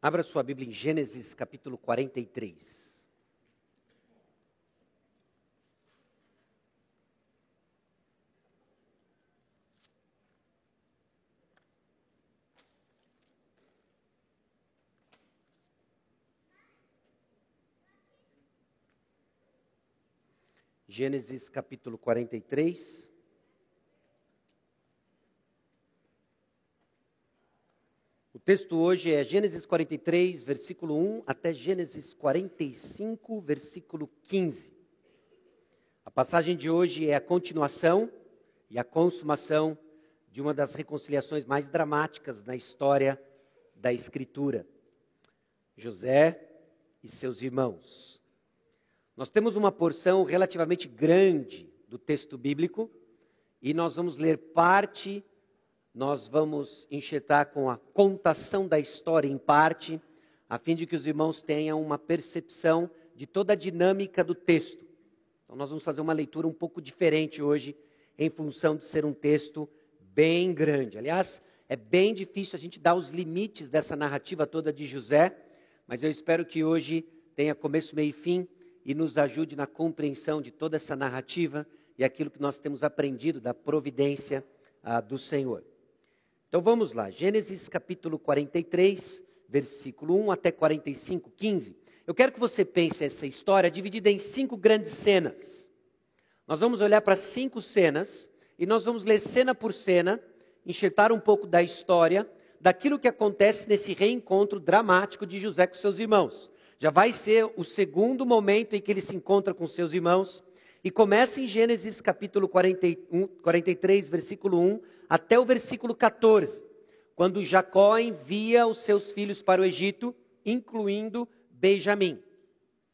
Abra sua Bíblia em Gênesis capítulo 43. Gênesis capítulo 43. Texto hoje é Gênesis 43, versículo 1 até Gênesis 45, versículo 15. A passagem de hoje é a continuação e a consumação de uma das reconciliações mais dramáticas na história da Escritura. José e seus irmãos. Nós temos uma porção relativamente grande do texto bíblico e nós vamos ler parte nós vamos enxertar com a contação da história em parte, a fim de que os irmãos tenham uma percepção de toda a dinâmica do texto. Então, nós vamos fazer uma leitura um pouco diferente hoje, em função de ser um texto bem grande. Aliás, é bem difícil a gente dar os limites dessa narrativa toda de José, mas eu espero que hoje tenha começo, meio e fim e nos ajude na compreensão de toda essa narrativa e aquilo que nós temos aprendido da providência ah, do Senhor. Então vamos lá, Gênesis capítulo 43, versículo 1 até 45, 15. Eu quero que você pense essa história dividida em cinco grandes cenas. Nós vamos olhar para cinco cenas e nós vamos ler cena por cena, enxertar um pouco da história, daquilo que acontece nesse reencontro dramático de José com seus irmãos. Já vai ser o segundo momento em que ele se encontra com seus irmãos. E começa em Gênesis capítulo 41, 43, versículo 1 até o versículo 14, quando Jacó envia os seus filhos para o Egito, incluindo Benjamim.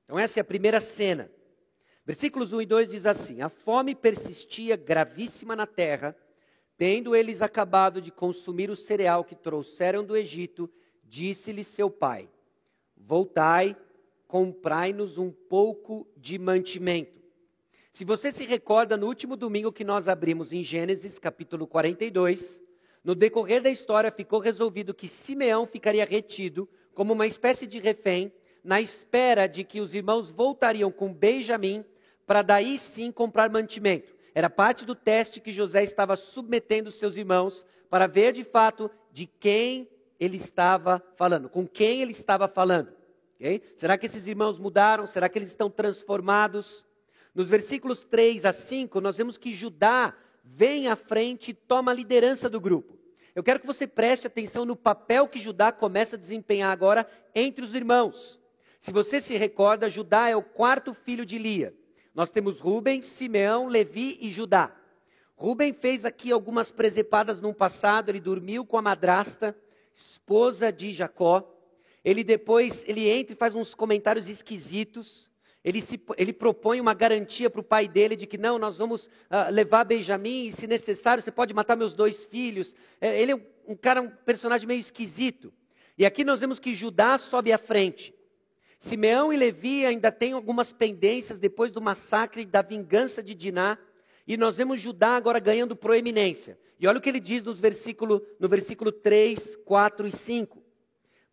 Então, essa é a primeira cena. Versículos 1 e 2 diz assim: A fome persistia gravíssima na terra, tendo eles acabado de consumir o cereal que trouxeram do Egito, disse-lhe seu pai: Voltai, comprai-nos um pouco de mantimento. Se você se recorda, no último domingo que nós abrimos em Gênesis, capítulo 42, no decorrer da história ficou resolvido que Simeão ficaria retido como uma espécie de refém, na espera de que os irmãos voltariam com Benjamim para daí sim comprar mantimento. Era parte do teste que José estava submetendo seus irmãos para ver de fato de quem ele estava falando, com quem ele estava falando. Okay? Será que esses irmãos mudaram? Será que eles estão transformados? Nos versículos 3 a 5, nós vemos que Judá vem à frente e toma a liderança do grupo. Eu quero que você preste atenção no papel que Judá começa a desempenhar agora entre os irmãos. Se você se recorda, Judá é o quarto filho de Lia. Nós temos Rubem, Simeão, Levi e Judá. Rubem fez aqui algumas presepadas no passado, ele dormiu com a madrasta, esposa de Jacó. Ele depois, ele entra e faz uns comentários esquisitos ele, se, ele propõe uma garantia para o pai dele de que não, nós vamos uh, levar Benjamim e, se necessário, você pode matar meus dois filhos. É, ele é um, um, cara, um personagem meio esquisito. E aqui nós vemos que Judá sobe à frente. Simeão e Levi ainda têm algumas pendências depois do massacre da vingança de Diná. E nós vemos Judá agora ganhando proeminência. E olha o que ele diz nos versículo, no versículo 3, 4 e 5.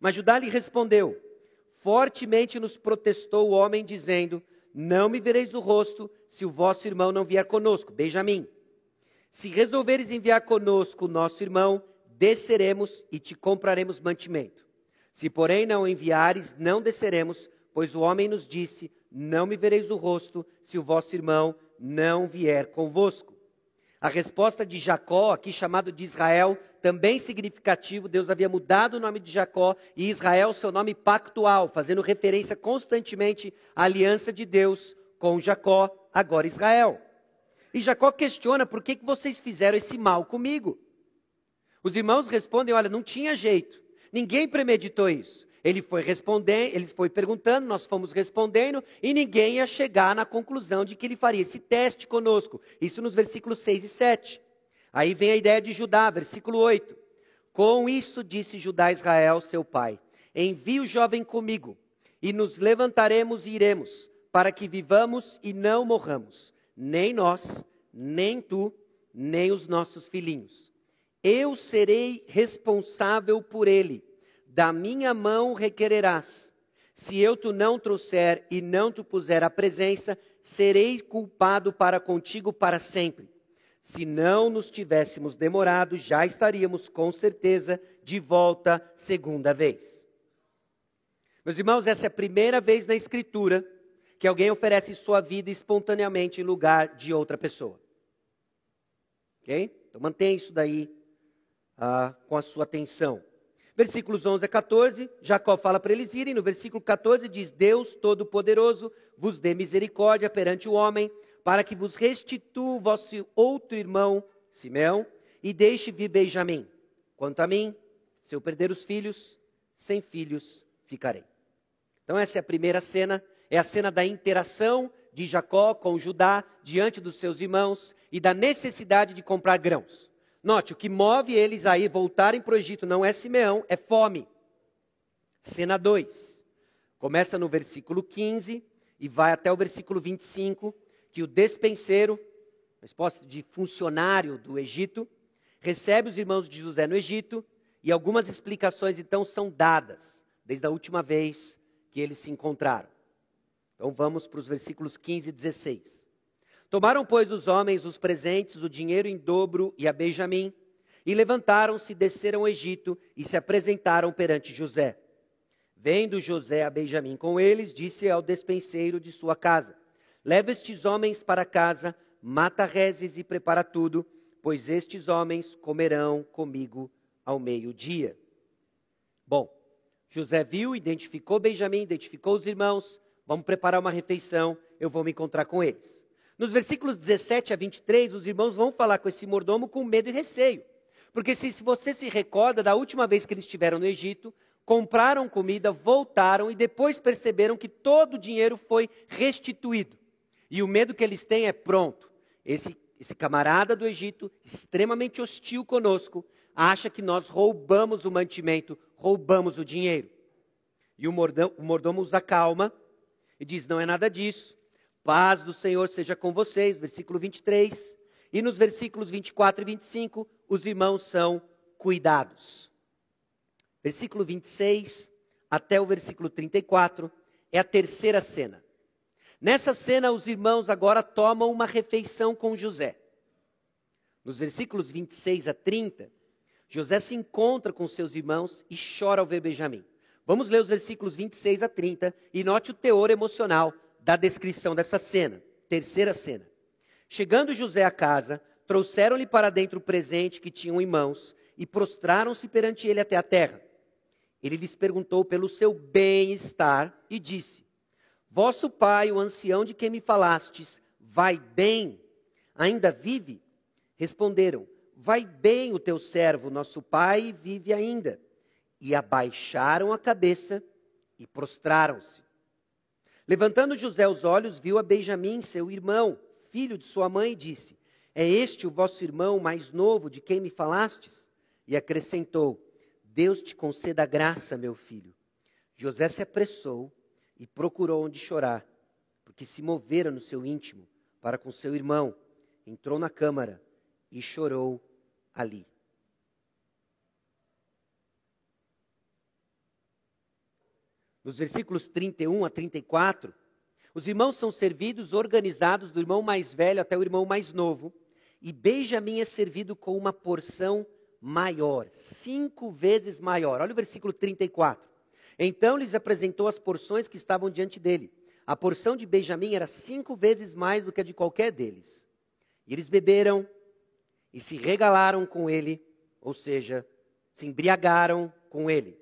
Mas Judá lhe respondeu: fortemente nos protestou o homem, dizendo: Não me vereis o rosto, se o vosso irmão não vier conosco. Benjamim. Se resolveres enviar conosco o nosso irmão, desceremos e te compraremos mantimento. Se, porém, não enviares, não desceremos, pois o homem nos disse: Não me vereis o rosto, se o vosso irmão não vier convosco. A resposta de Jacó, aqui chamado de Israel, também significativo, Deus havia mudado o nome de Jacó e Israel seu nome pactual, fazendo referência constantemente à aliança de Deus com Jacó, agora Israel. E Jacó questiona por que, que vocês fizeram esse mal comigo. Os irmãos respondem: olha, não tinha jeito, ninguém premeditou isso. Ele foi respondendo, ele foi perguntando, nós fomos respondendo, e ninguém ia chegar na conclusão de que ele faria esse teste conosco. Isso nos versículos 6 e 7. Aí vem a ideia de Judá, versículo 8. Com isso disse Judá a Israel, seu pai: Envie o jovem comigo, e nos levantaremos e iremos, para que vivamos e não morramos, nem nós, nem tu, nem os nossos filhinhos. Eu serei responsável por ele da minha mão requererás. Se eu tu não trouxer e não te puser à presença, serei culpado para contigo para sempre. Se não nos tivéssemos demorado, já estaríamos com certeza de volta segunda vez. Meus irmãos, essa é a primeira vez na Escritura que alguém oferece sua vida espontaneamente em lugar de outra pessoa. Ok? Então mantenha isso daí ah, com a sua atenção. Versículos 11 a 14, Jacó fala para eles irem. No versículo 14 diz: Deus Todo-Poderoso vos dê misericórdia perante o homem, para que vos restitua o vosso outro irmão, Simeão, e deixe vir Benjamim. Quanto a mim, se eu perder os filhos, sem filhos ficarei. Então, essa é a primeira cena, é a cena da interação de Jacó com Judá diante dos seus irmãos e da necessidade de comprar grãos. Note, o que move eles a ir voltarem para o Egito não é Simeão, é fome. Cena 2. Começa no versículo 15 e vai até o versículo 25, que o despenseiro, espécie de funcionário do Egito, recebe os irmãos de José no Egito e algumas explicações então são dadas desde a última vez que eles se encontraram. Então vamos para os versículos 15 e 16. Tomaram, pois, os homens os presentes, o dinheiro em dobro e a Benjamim, e levantaram-se, desceram ao Egito e se apresentaram perante José. Vendo José a Benjamim com eles, disse ao despenseiro de sua casa: Leva estes homens para casa, mata rezes e prepara tudo, pois estes homens comerão comigo ao meio-dia. Bom, José viu, identificou Benjamim, identificou os irmãos, vamos preparar uma refeição, eu vou me encontrar com eles. Nos versículos 17 a 23, os irmãos vão falar com esse mordomo com medo e receio. Porque se, você se recorda da última vez que eles estiveram no Egito, compraram comida, voltaram e depois perceberam que todo o dinheiro foi restituído. E o medo que eles têm é pronto. Esse, esse camarada do Egito, extremamente hostil conosco, acha que nós roubamos o mantimento, roubamos o dinheiro. E o mordomo, o mordomo os acalma e diz: não é nada disso. Paz do Senhor seja com vocês, versículo 23. E nos versículos 24 e 25, os irmãos são cuidados. Versículo 26 até o versículo 34 é a terceira cena. Nessa cena, os irmãos agora tomam uma refeição com José. Nos versículos 26 a 30, José se encontra com seus irmãos e chora ao ver Benjamim. Vamos ler os versículos 26 a 30 e note o teor emocional da descrição dessa cena. Terceira cena. Chegando José à casa, trouxeram-lhe para dentro o presente que tinham em mãos e prostraram-se perante ele até a terra. Ele lhes perguntou pelo seu bem-estar e disse: Vosso pai, o ancião de quem me falastes, vai bem? Ainda vive? Responderam: Vai bem o teu servo, nosso pai vive ainda. E abaixaram a cabeça e prostraram-se. Levantando José os olhos, viu a Benjamim, seu irmão, filho de sua mãe, e disse: É este o vosso irmão mais novo de quem me falastes? E acrescentou: Deus te conceda graça, meu filho. José se apressou e procurou onde chorar, porque se movera no seu íntimo para com seu irmão. Entrou na câmara e chorou ali. Nos versículos 31 a 34, os irmãos são servidos, organizados do irmão mais velho até o irmão mais novo, e Benjamim é servido com uma porção maior, cinco vezes maior. Olha o versículo 34. Então lhes apresentou as porções que estavam diante dele. A porção de Benjamim era cinco vezes mais do que a de qualquer deles. E eles beberam e se regalaram com ele, ou seja, se embriagaram com ele.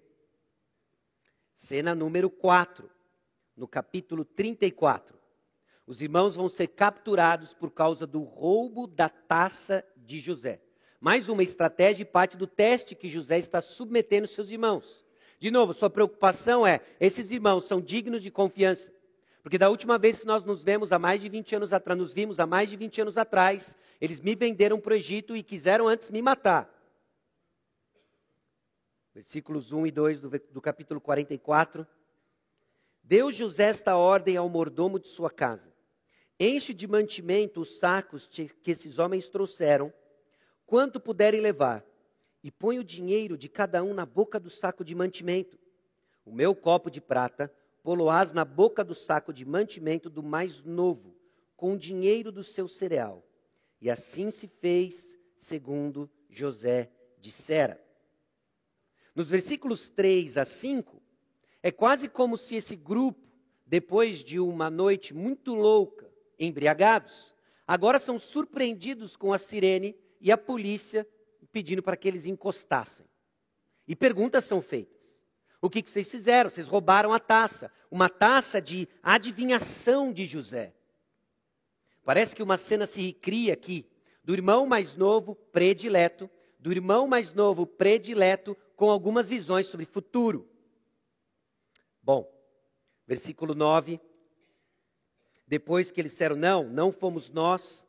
Cena número 4, no capítulo 34. Os irmãos vão ser capturados por causa do roubo da taça de José. Mais uma estratégia e parte do teste que José está submetendo seus irmãos. De novo, sua preocupação é: esses irmãos são dignos de confiança. Porque da última vez que nós nos vemos há mais de 20 anos atrás, nos vimos há mais de 20 anos atrás, eles me venderam para o Egito e quiseram antes me matar versículos 1 e 2 do, do capítulo 44. Deu José esta ordem ao mordomo de sua casa: Enche de mantimento os sacos que esses homens trouxeram, quanto puderem levar, e põe o dinheiro de cada um na boca do saco de mantimento. O meu copo de prata poloás na boca do saco de mantimento do mais novo, com o dinheiro do seu cereal. E assim se fez, segundo José dissera. Nos versículos 3 a 5, é quase como se esse grupo, depois de uma noite muito louca, embriagados, agora são surpreendidos com a sirene e a polícia pedindo para que eles encostassem. E perguntas são feitas. O que, que vocês fizeram? Vocês roubaram a taça, uma taça de adivinhação de José. Parece que uma cena se recria aqui, do irmão mais novo predileto, do irmão mais novo predileto com algumas visões sobre futuro. Bom, versículo 9. Depois que eles disseram: Não, não fomos nós,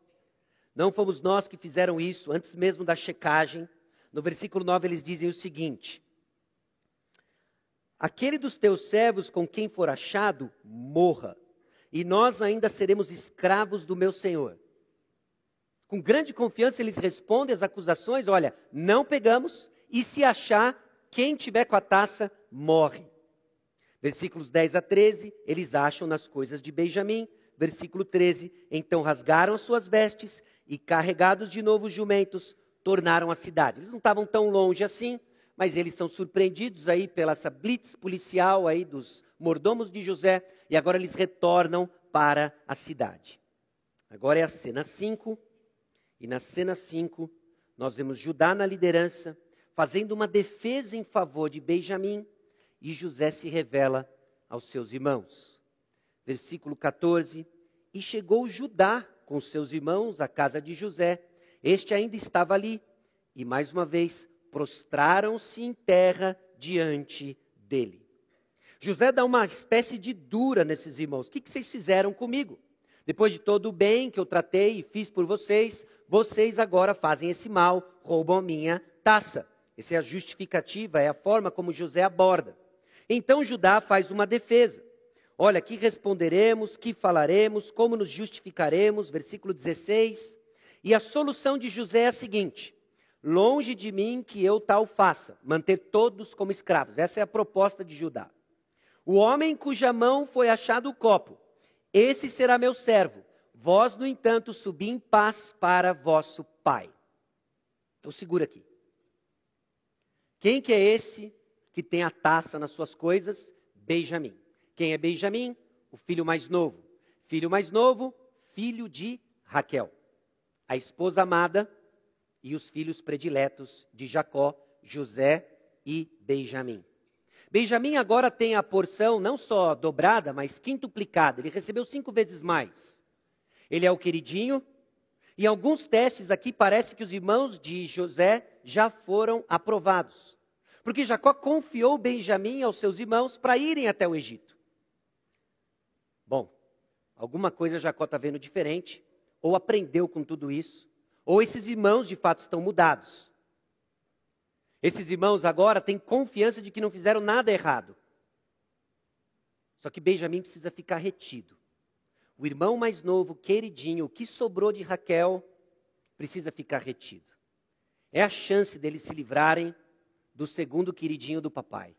não fomos nós que fizeram isso, antes mesmo da checagem. No versículo 9 eles dizem o seguinte: Aquele dos teus servos com quem for achado, morra, e nós ainda seremos escravos do meu senhor. Com grande confiança eles respondem às acusações: Olha, não pegamos, e se achar, quem tiver com a taça, morre. Versículos 10 a 13, eles acham nas coisas de Benjamim. Versículo 13: Então rasgaram as suas vestes e, carregados de novo os jumentos, tornaram a cidade. Eles não estavam tão longe assim, mas eles são surpreendidos aí pela essa blitz policial aí dos mordomos de José e agora eles retornam para a cidade. Agora é a cena 5, e na cena 5 nós vemos Judá na liderança, fazendo uma defesa em favor de Benjamim, e José se revela aos seus irmãos. Versículo 14: E chegou Judá com seus irmãos à casa de José, este ainda estava ali, e mais uma vez prostraram-se em terra diante dele. José dá uma espécie de dura nesses irmãos. O que, vocês fizeram comigo? Depois de todo o bem que eu tratei e fiz por vocês, vocês agora fazem esse mal, roubam a minha taça. Essa é a justificativa, é a forma como José aborda. Então Judá faz uma defesa. Olha, que responderemos, que falaremos, como nos justificaremos, versículo 16. E a solução de José é a seguinte: Longe de mim que eu tal faça, manter todos como escravos. Essa é a proposta de Judá. O homem cuja mão foi achado o copo, esse será meu servo. Vós, no entanto, subi em paz para vosso pai. Então segura aqui. Quem que é esse que tem a taça nas suas coisas? Benjamim. Quem é Benjamim? O filho mais novo. Filho mais novo, filho de Raquel. A esposa amada e os filhos prediletos de Jacó, José e Benjamim. Benjamim agora tem a porção não só dobrada, mas quintuplicada. Ele recebeu cinco vezes mais. Ele é o queridinho. E alguns testes aqui parece que os irmãos de José já foram aprovados. Porque Jacó confiou Benjamim aos seus irmãos para irem até o Egito. Bom, alguma coisa Jacó está vendo diferente, ou aprendeu com tudo isso, ou esses irmãos de fato estão mudados. Esses irmãos agora têm confiança de que não fizeram nada errado. Só que Benjamim precisa ficar retido. O irmão mais novo, queridinho, o que sobrou de Raquel, precisa ficar retido. É a chance deles se livrarem do segundo queridinho do papai.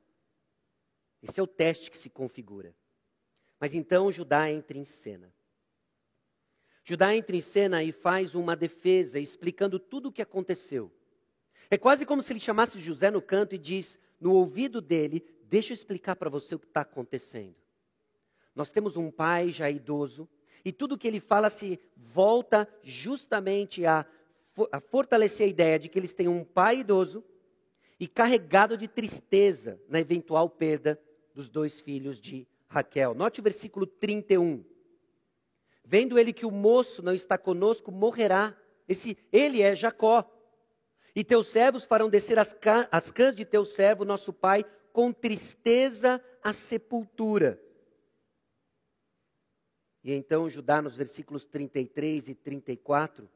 Esse é o teste que se configura. Mas então Judá entra em cena. Judá entra em cena e faz uma defesa, explicando tudo o que aconteceu. É quase como se ele chamasse José no canto e diz no ouvido dele: Deixa eu explicar para você o que está acontecendo. Nós temos um pai já idoso, e tudo que ele fala se volta justamente a, a fortalecer a ideia de que eles têm um pai idoso e carregado de tristeza na eventual perda dos dois filhos de Raquel. Note o versículo 31. Vendo ele que o moço não está conosco, morrerá. Esse, ele é Jacó. E teus servos farão descer as, as cãs de teu servo, nosso pai, com tristeza à sepultura. E então Judá, nos versículos 33 e 34,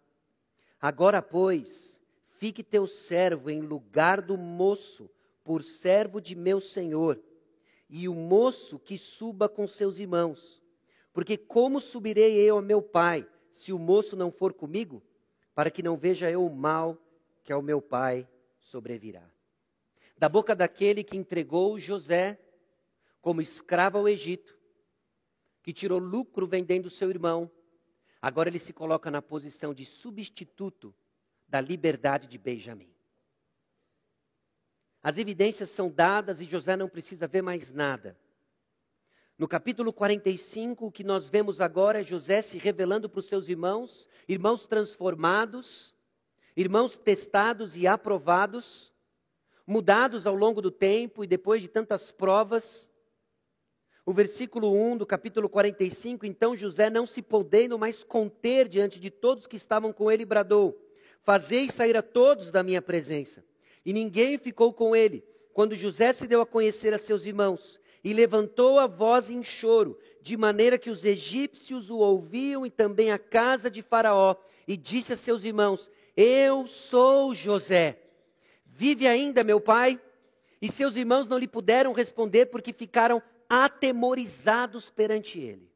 agora, pois, fique teu servo em lugar do moço, por servo de meu senhor, e o moço que suba com seus irmãos porque como subirei eu a meu pai, se o moço não for comigo, para que não veja eu o mal que ao meu pai sobrevirá. Da boca daquele que entregou José como escravo ao Egito, que tirou lucro vendendo seu irmão, agora ele se coloca na posição de substituto da liberdade de Benjamim. As evidências são dadas e José não precisa ver mais nada. No capítulo 45, o que nós vemos agora é José se revelando para os seus irmãos, irmãos transformados, irmãos testados e aprovados, mudados ao longo do tempo e depois de tantas provas. O versículo 1 do capítulo 45, então José, não se podendo mais conter diante de todos que estavam com ele, bradou: Fazei sair a todos da minha presença. E ninguém ficou com ele. Quando José se deu a conhecer a seus irmãos, e levantou a voz em choro, de maneira que os egípcios o ouviam e também a casa de Faraó, e disse a seus irmãos: Eu sou José. Vive ainda meu pai? E seus irmãos não lhe puderam responder porque ficaram atemorizados perante ele.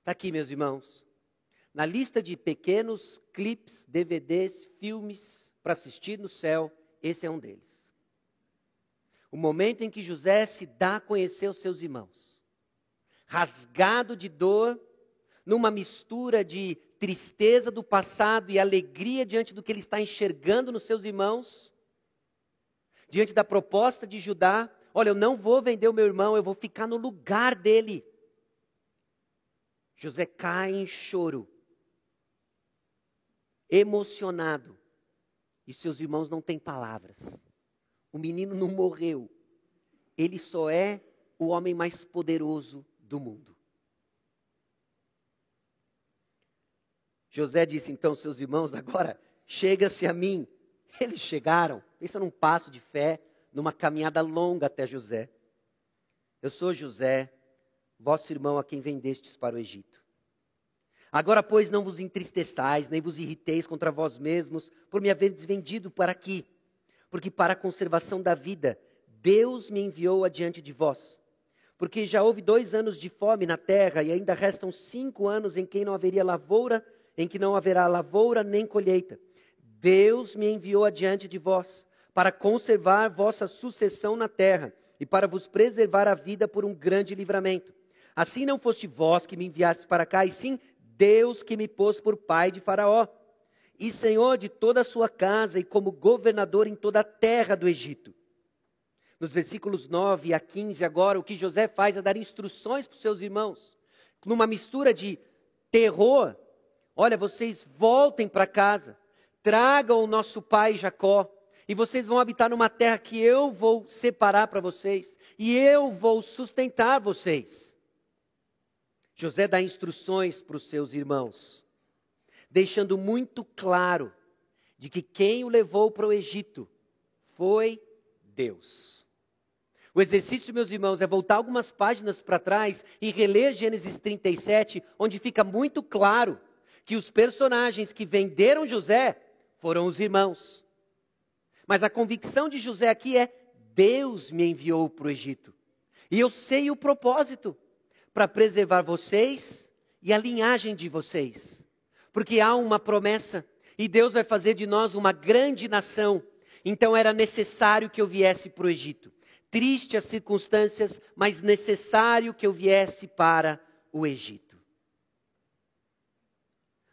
Está aqui, meus irmãos, na lista de pequenos clipes, DVDs, filmes para assistir no céu, esse é um deles o momento em que José se dá a conhecer os seus irmãos, rasgado de dor, numa mistura de tristeza do passado e alegria diante do que ele está enxergando nos seus irmãos, diante da proposta de Judá: olha, eu não vou vender o meu irmão, eu vou ficar no lugar dele. José cai em choro, emocionado, e seus irmãos não têm palavras. O menino não morreu. Ele só é o homem mais poderoso do mundo. José disse então aos seus irmãos: agora chega-se a mim. Eles chegaram. Pensa num passo de fé, numa caminhada longa até José. Eu sou José, vosso irmão a quem vendestes para o Egito. Agora, pois, não vos entristeçais, nem vos irriteis contra vós mesmos, por me haverdes vendido para aqui porque para a conservação da vida Deus me enviou adiante de vós. Porque já houve dois anos de fome na terra e ainda restam cinco anos em que não haveria lavoura, em que não haverá lavoura nem colheita. Deus me enviou adiante de vós para conservar vossa sucessão na terra e para vos preservar a vida por um grande livramento. Assim não foste vós que me enviastes para cá, e sim Deus que me pôs por pai de Faraó e senhor de toda a sua casa e como governador em toda a terra do Egito. Nos versículos 9 a 15, agora, o que José faz é dar instruções para os seus irmãos, numa mistura de terror. Olha, vocês voltem para casa, tragam o nosso pai Jacó, e vocês vão habitar numa terra que eu vou separar para vocês, e eu vou sustentar vocês. José dá instruções para os seus irmãos deixando muito claro de que quem o levou para o Egito foi Deus. O exercício, meus irmãos, é voltar algumas páginas para trás e reler Gênesis 37, onde fica muito claro que os personagens que venderam José foram os irmãos. Mas a convicção de José aqui é: Deus me enviou para o Egito. E eu sei o propósito para preservar vocês e a linhagem de vocês porque há uma promessa e Deus vai fazer de nós uma grande nação. Então era necessário que eu viesse para o Egito. Triste as circunstâncias, mas necessário que eu viesse para o Egito.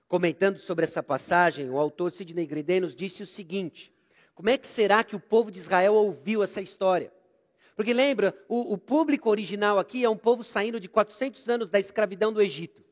Comentando sobre essa passagem, o autor Sidney Gredin nos disse o seguinte: como é que será que o povo de Israel ouviu essa história? Porque lembra, o, o público original aqui é um povo saindo de 400 anos da escravidão do Egito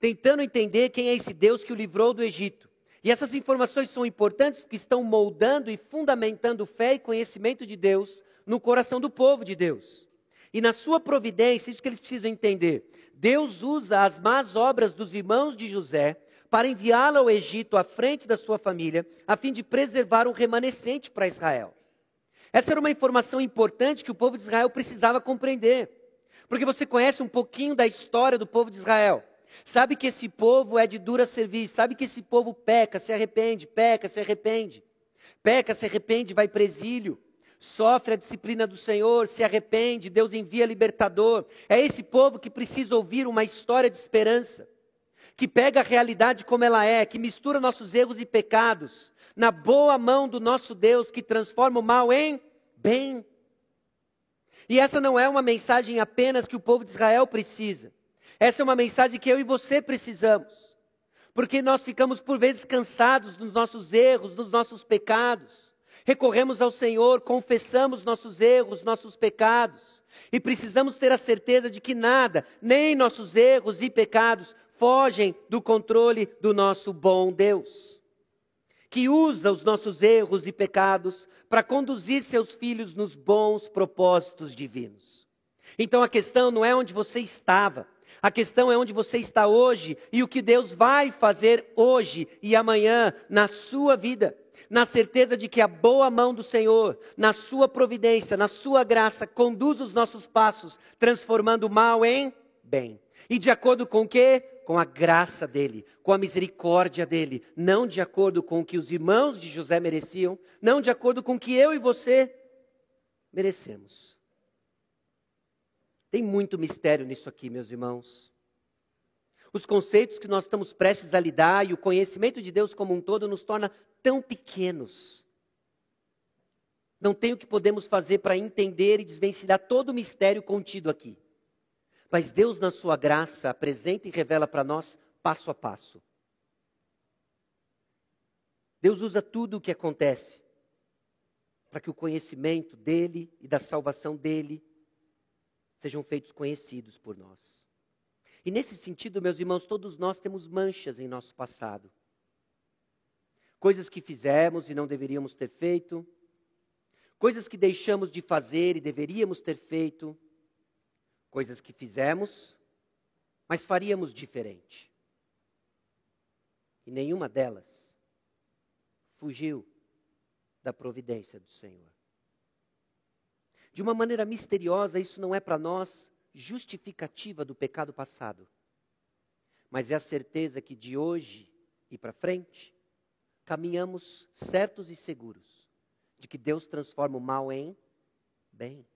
tentando entender quem é esse Deus que o livrou do Egito. E essas informações são importantes porque estão moldando e fundamentando fé e conhecimento de Deus no coração do povo de Deus. E na sua providência, isso que eles precisam entender. Deus usa as más obras dos irmãos de José para enviá-lo ao Egito à frente da sua família, a fim de preservar um remanescente para Israel. Essa era uma informação importante que o povo de Israel precisava compreender. Porque você conhece um pouquinho da história do povo de Israel. Sabe que esse povo é de dura serviço, sabe que esse povo peca, se arrepende, peca, se arrepende. Peca, se arrepende, vai para exílio. Sofre a disciplina do Senhor, se arrepende, Deus envia libertador. É esse povo que precisa ouvir uma história de esperança. Que pega a realidade como ela é, que mistura nossos erros e pecados, na boa mão do nosso Deus, que transforma o mal em bem. E essa não é uma mensagem apenas que o povo de Israel precisa. Essa é uma mensagem que eu e você precisamos. Porque nós ficamos por vezes cansados dos nossos erros, dos nossos pecados. Recorremos ao Senhor, confessamos nossos erros, nossos pecados. E precisamos ter a certeza de que nada, nem nossos erros e pecados, fogem do controle do nosso bom Deus, que usa os nossos erros e pecados para conduzir seus filhos nos bons propósitos divinos. Então a questão não é onde você estava, a questão é onde você está hoje e o que Deus vai fazer hoje e amanhã na sua vida. Na certeza de que a boa mão do Senhor, na sua providência, na sua graça, conduz os nossos passos, transformando o mal em bem. E de acordo com o quê? Com a graça dele, com a misericórdia dele, não de acordo com o que os irmãos de José mereciam, não de acordo com o que eu e você merecemos. Tem muito mistério nisso aqui, meus irmãos. Os conceitos que nós estamos prestes a lidar e o conhecimento de Deus como um todo nos torna tão pequenos. Não tem o que podemos fazer para entender e desvencilhar todo o mistério contido aqui. Mas Deus, na sua graça, apresenta e revela para nós passo a passo. Deus usa tudo o que acontece para que o conhecimento dele e da salvação dele sejam feitos conhecidos por nós. E nesse sentido, meus irmãos, todos nós temos manchas em nosso passado. Coisas que fizemos e não deveríamos ter feito, coisas que deixamos de fazer e deveríamos ter feito, coisas que fizemos, mas faríamos diferente. E nenhuma delas fugiu da providência do Senhor. De uma maneira misteriosa, isso não é para nós justificativa do pecado passado, mas é a certeza que de hoje e para frente, caminhamos certos e seguros de que Deus transforma o mal em bem.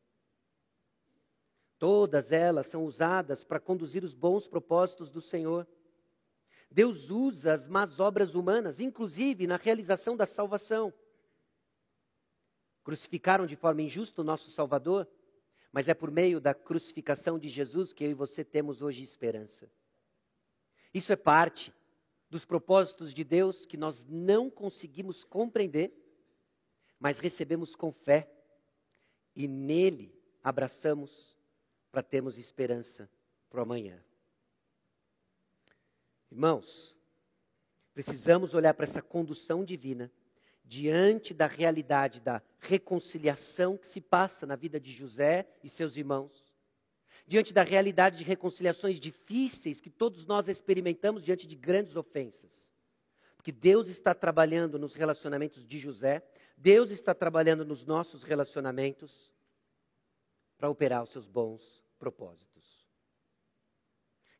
Todas elas são usadas para conduzir os bons propósitos do Senhor. Deus usa as más obras humanas, inclusive na realização da salvação. Crucificaram de forma injusta o nosso Salvador, mas é por meio da crucificação de Jesus que eu e você temos hoje esperança. Isso é parte dos propósitos de Deus que nós não conseguimos compreender, mas recebemos com fé e nele abraçamos para termos esperança para o amanhã. Irmãos, precisamos olhar para essa condução divina diante da realidade da reconciliação que se passa na vida de José e seus irmãos, diante da realidade de reconciliações difíceis que todos nós experimentamos diante de grandes ofensas. Porque Deus está trabalhando nos relacionamentos de José, Deus está trabalhando nos nossos relacionamentos para operar os seus bons propósitos.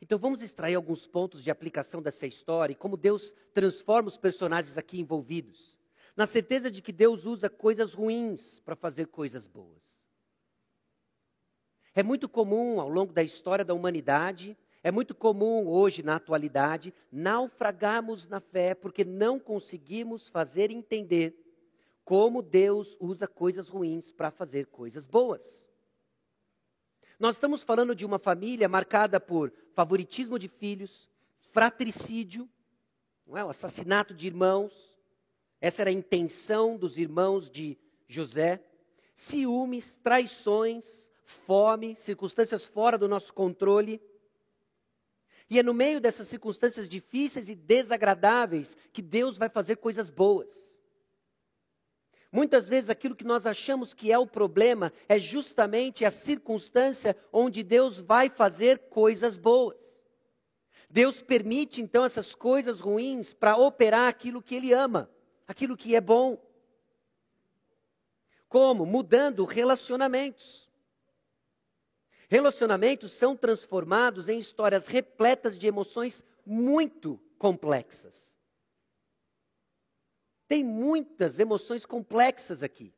Então vamos extrair alguns pontos de aplicação dessa história e como Deus transforma os personagens aqui envolvidos, na certeza de que Deus usa coisas ruins para fazer coisas boas. É muito comum ao longo da história da humanidade, é muito comum hoje na atualidade, naufragarmos na fé porque não conseguimos fazer entender como Deus usa coisas ruins para fazer coisas boas. Nós estamos falando de uma família marcada por favoritismo de filhos, fratricídio, não é? o assassinato de irmãos. Essa era a intenção dos irmãos de José. Ciúmes, traições, fome, circunstâncias fora do nosso controle. E é no meio dessas circunstâncias difíceis e desagradáveis que Deus vai fazer coisas boas. Muitas vezes aquilo que nós achamos que é o problema é justamente a circunstância onde Deus vai fazer coisas boas. Deus permite então essas coisas ruins para operar aquilo que Ele ama, aquilo que é bom. Como? Mudando relacionamentos. Relacionamentos são transformados em histórias repletas de emoções muito complexas. Tem muitas emoções complexas aqui.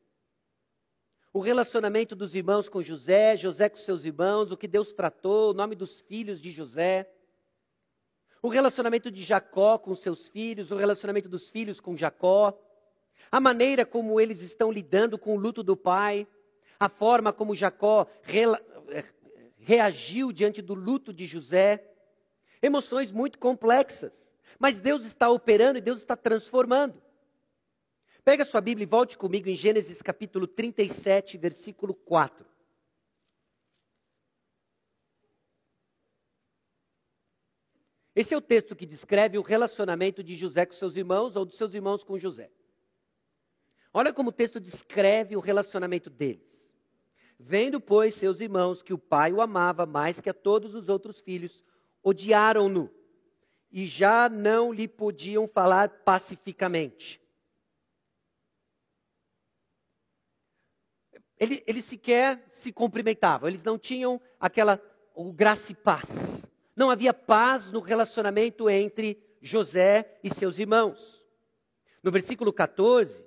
O relacionamento dos irmãos com José, José com seus irmãos, o que Deus tratou, o nome dos filhos de José. o relacionamento de Jacó com seus filhos, o relacionamento dos filhos com Jacó, a maneira como eles estão lidando com o luto do pai, a forma como Jacó eh, reagiu diante do luto de José. Emoções muito complexas. Mas Deus está operando e Deus está transformando. Pega sua Bíblia e volte comigo em Gênesis capítulo 37, versículo 4. Esse é o texto que descreve o relacionamento de José com seus irmãos ou dos seus irmãos com José. Olha como o texto descreve o relacionamento deles. Vendo, pois, seus irmãos que o pai o amava mais que a todos os outros filhos, odiaram-no e já não lhe podiam falar pacificamente. Eles, eles sequer se cumprimentavam, eles não tinham aquela o graça e paz. Não havia paz no relacionamento entre José e seus irmãos. No versículo 14,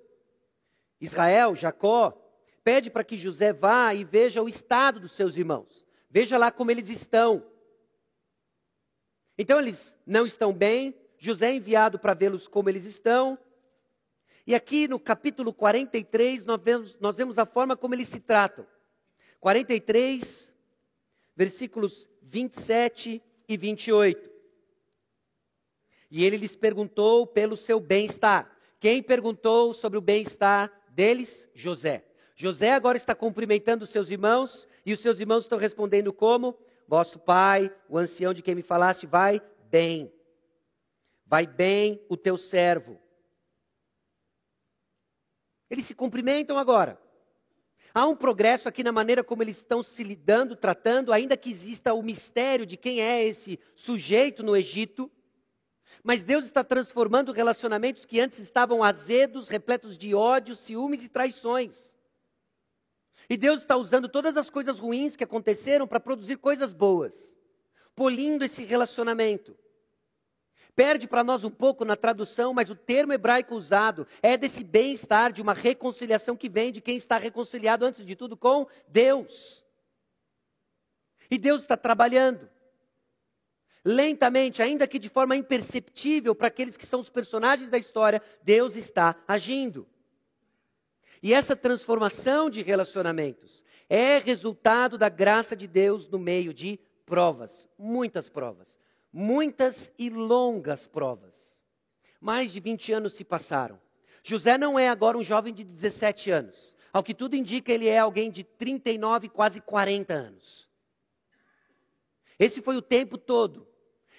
Israel, Jacó, pede para que José vá e veja o estado dos seus irmãos. Veja lá como eles estão. Então eles não estão bem, José é enviado para vê-los como eles estão. E aqui no capítulo 43, nós vemos, nós vemos a forma como eles se tratam. 43, versículos 27 e 28. E ele lhes perguntou pelo seu bem-estar. Quem perguntou sobre o bem-estar deles? José. José agora está cumprimentando os seus irmãos e os seus irmãos estão respondendo como? Vosso pai, o ancião de quem me falaste, vai bem. Vai bem o teu servo. Eles se cumprimentam agora. Há um progresso aqui na maneira como eles estão se lidando, tratando, ainda que exista o mistério de quem é esse sujeito no Egito. Mas Deus está transformando relacionamentos que antes estavam azedos, repletos de ódio, ciúmes e traições. E Deus está usando todas as coisas ruins que aconteceram para produzir coisas boas, polindo esse relacionamento. Perde para nós um pouco na tradução, mas o termo hebraico usado é desse bem-estar, de uma reconciliação que vem de quem está reconciliado, antes de tudo, com Deus. E Deus está trabalhando. Lentamente, ainda que de forma imperceptível para aqueles que são os personagens da história, Deus está agindo. E essa transformação de relacionamentos é resultado da graça de Deus no meio de provas, muitas provas muitas e longas provas. Mais de 20 anos se passaram. José não é agora um jovem de 17 anos. Ao que tudo indica, ele é alguém de 39, quase 40 anos. Esse foi o tempo todo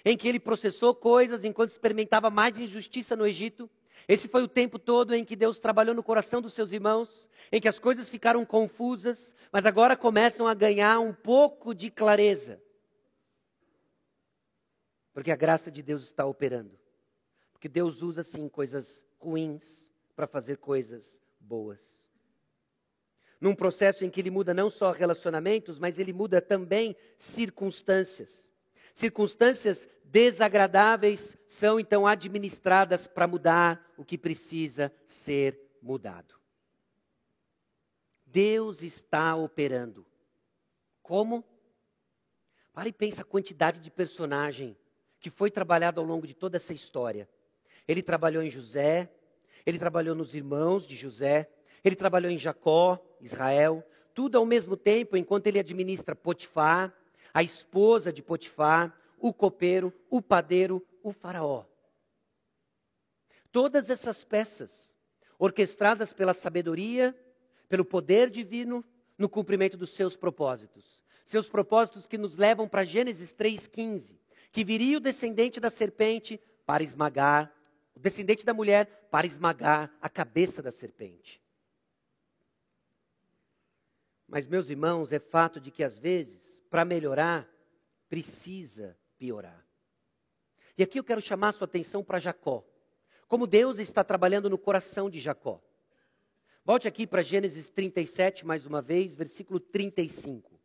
em que ele processou coisas enquanto experimentava mais injustiça no Egito. Esse foi o tempo todo em que Deus trabalhou no coração dos seus irmãos, em que as coisas ficaram confusas, mas agora começam a ganhar um pouco de clareza. Porque a graça de Deus está operando. Porque Deus usa sim coisas ruins para fazer coisas boas. Num processo em que ele muda não só relacionamentos, mas ele muda também circunstâncias. Circunstâncias desagradáveis são então administradas para mudar o que precisa ser mudado. Deus está operando. Como? Para e pensa a quantidade de personagem que foi trabalhado ao longo de toda essa história. Ele trabalhou em José, ele trabalhou nos irmãos de José, ele trabalhou em Jacó, Israel, tudo ao mesmo tempo, enquanto ele administra Potifar, a esposa de Potifar, o copeiro, o padeiro, o faraó. Todas essas peças, orquestradas pela sabedoria, pelo poder divino, no cumprimento dos seus propósitos. Seus propósitos que nos levam para Gênesis 3,15 que viria o descendente da serpente para esmagar, o descendente da mulher para esmagar a cabeça da serpente. Mas, meus irmãos, é fato de que às vezes, para melhorar, precisa piorar. E aqui eu quero chamar a sua atenção para Jacó. Como Deus está trabalhando no coração de Jacó. Volte aqui para Gênesis 37, mais uma vez, versículo 35.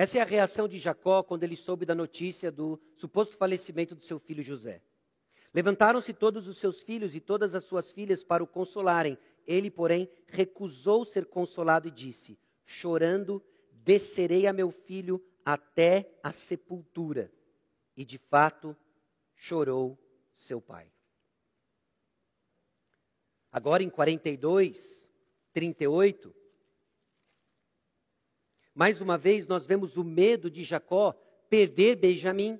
Essa é a reação de Jacó quando ele soube da notícia do suposto falecimento do seu filho José. Levantaram-se todos os seus filhos e todas as suas filhas para o consolarem. Ele, porém, recusou ser consolado e disse: Chorando, descerei a meu filho até a sepultura. E de fato, chorou seu pai. Agora em 42, 38, mais uma vez nós vemos o medo de Jacó perder Benjamim.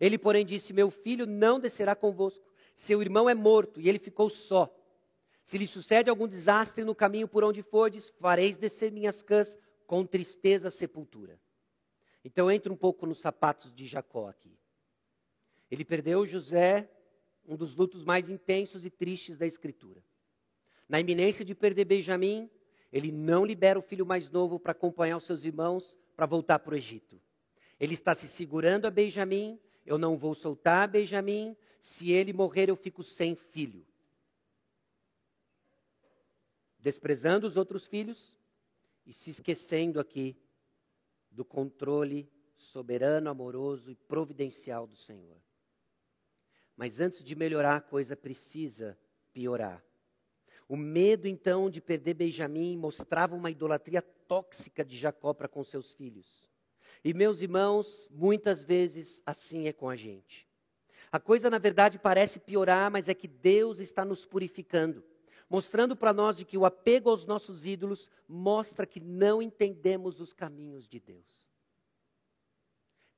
Ele, porém, disse: Meu filho não descerá convosco. Seu irmão é morto e ele ficou só. Se lhe sucede algum desastre no caminho por onde fordes, fareis descer minhas cãs com tristeza à sepultura. Então entra um pouco nos sapatos de Jacó aqui. Ele perdeu José, um dos lutos mais intensos e tristes da Escritura. Na iminência de perder Benjamim, ele não libera o filho mais novo para acompanhar os seus irmãos para voltar para o Egito. Ele está se segurando a Benjamim, eu não vou soltar Benjamim, se ele morrer eu fico sem filho. Desprezando os outros filhos e se esquecendo aqui do controle soberano, amoroso e providencial do Senhor. Mas antes de melhorar, a coisa precisa piorar. O medo, então, de perder Benjamim mostrava uma idolatria tóxica de Jacó para com seus filhos. E, meus irmãos, muitas vezes assim é com a gente. A coisa, na verdade, parece piorar, mas é que Deus está nos purificando, mostrando para nós de que o apego aos nossos ídolos mostra que não entendemos os caminhos de Deus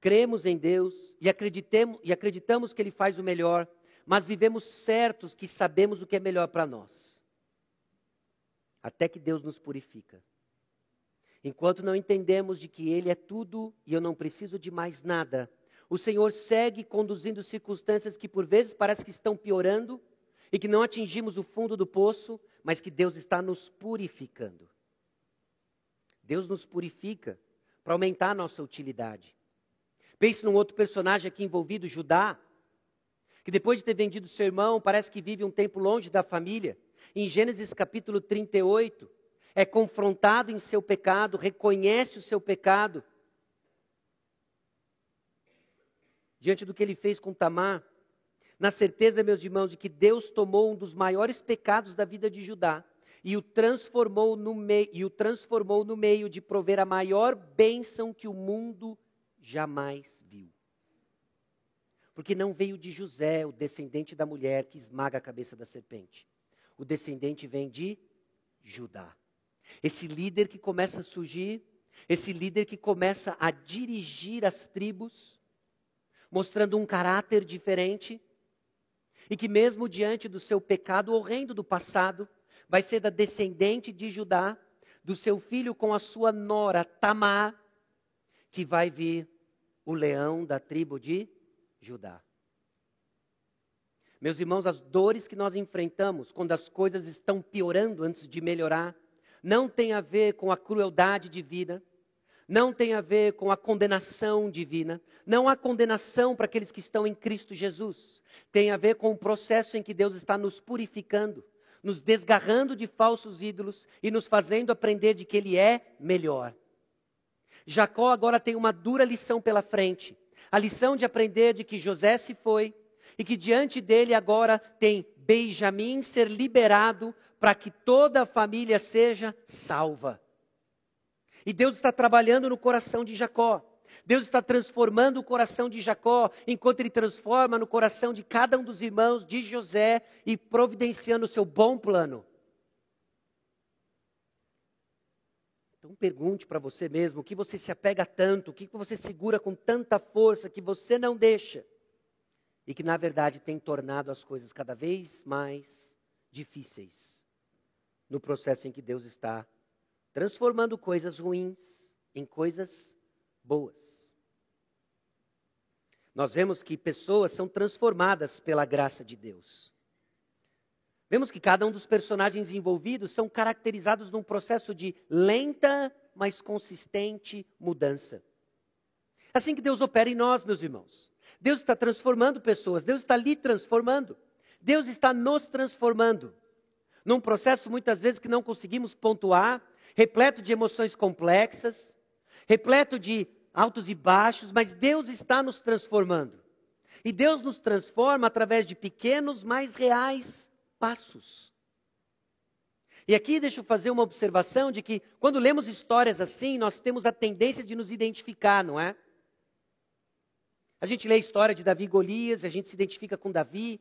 cremos em Deus e e acreditamos que Ele faz o melhor, mas vivemos certos que sabemos o que é melhor para nós. Até que Deus nos purifica. Enquanto não entendemos de que Ele é tudo e eu não preciso de mais nada, o Senhor segue conduzindo circunstâncias que por vezes parece que estão piorando e que não atingimos o fundo do poço, mas que Deus está nos purificando. Deus nos purifica para aumentar a nossa utilidade. Pense num outro personagem aqui envolvido, Judá, que depois de ter vendido seu irmão, parece que vive um tempo longe da família. Em Gênesis capítulo 38, é confrontado em seu pecado, reconhece o seu pecado. Diante do que ele fez com Tamar, na certeza, meus irmãos, de que Deus tomou um dos maiores pecados da vida de Judá e o transformou no, meio, e o transformou no meio de prover a maior bênção que o mundo jamais viu. Porque não veio de José, o descendente da mulher que esmaga a cabeça da serpente. O descendente vem de Judá. Esse líder que começa a surgir, esse líder que começa a dirigir as tribos, mostrando um caráter diferente, e que, mesmo diante do seu pecado horrendo do passado, vai ser da descendente de Judá, do seu filho com a sua nora Tamar, que vai vir o leão da tribo de Judá. Meus irmãos, as dores que nós enfrentamos quando as coisas estão piorando antes de melhorar, não tem a ver com a crueldade divina, não tem a ver com a condenação divina, não há condenação para aqueles que estão em Cristo Jesus. Tem a ver com o processo em que Deus está nos purificando, nos desgarrando de falsos ídolos e nos fazendo aprender de que Ele é melhor. Jacó agora tem uma dura lição pela frente. A lição de aprender de que José se foi e que diante dele agora tem Benjamim ser liberado para que toda a família seja salva. E Deus está trabalhando no coração de Jacó. Deus está transformando o coração de Jacó, enquanto ele transforma no coração de cada um dos irmãos de José e providenciando o seu bom plano. Então pergunte para você mesmo o que você se apega tanto, o que você segura com tanta força que você não deixa e que na verdade tem tornado as coisas cada vez mais difíceis no processo em que Deus está transformando coisas ruins em coisas boas. Nós vemos que pessoas são transformadas pela graça de Deus. Vemos que cada um dos personagens envolvidos são caracterizados num processo de lenta, mas consistente mudança. Assim que Deus opera em nós, meus irmãos. Deus está transformando pessoas, Deus está lhe transformando. Deus está nos transformando. Num processo muitas vezes que não conseguimos pontuar, repleto de emoções complexas, repleto de altos e baixos, mas Deus está nos transformando. E Deus nos transforma através de pequenos, mas reais passos. E aqui deixa eu fazer uma observação de que quando lemos histórias assim, nós temos a tendência de nos identificar, não é? A gente lê a história de Davi e Golias, a gente se identifica com Davi.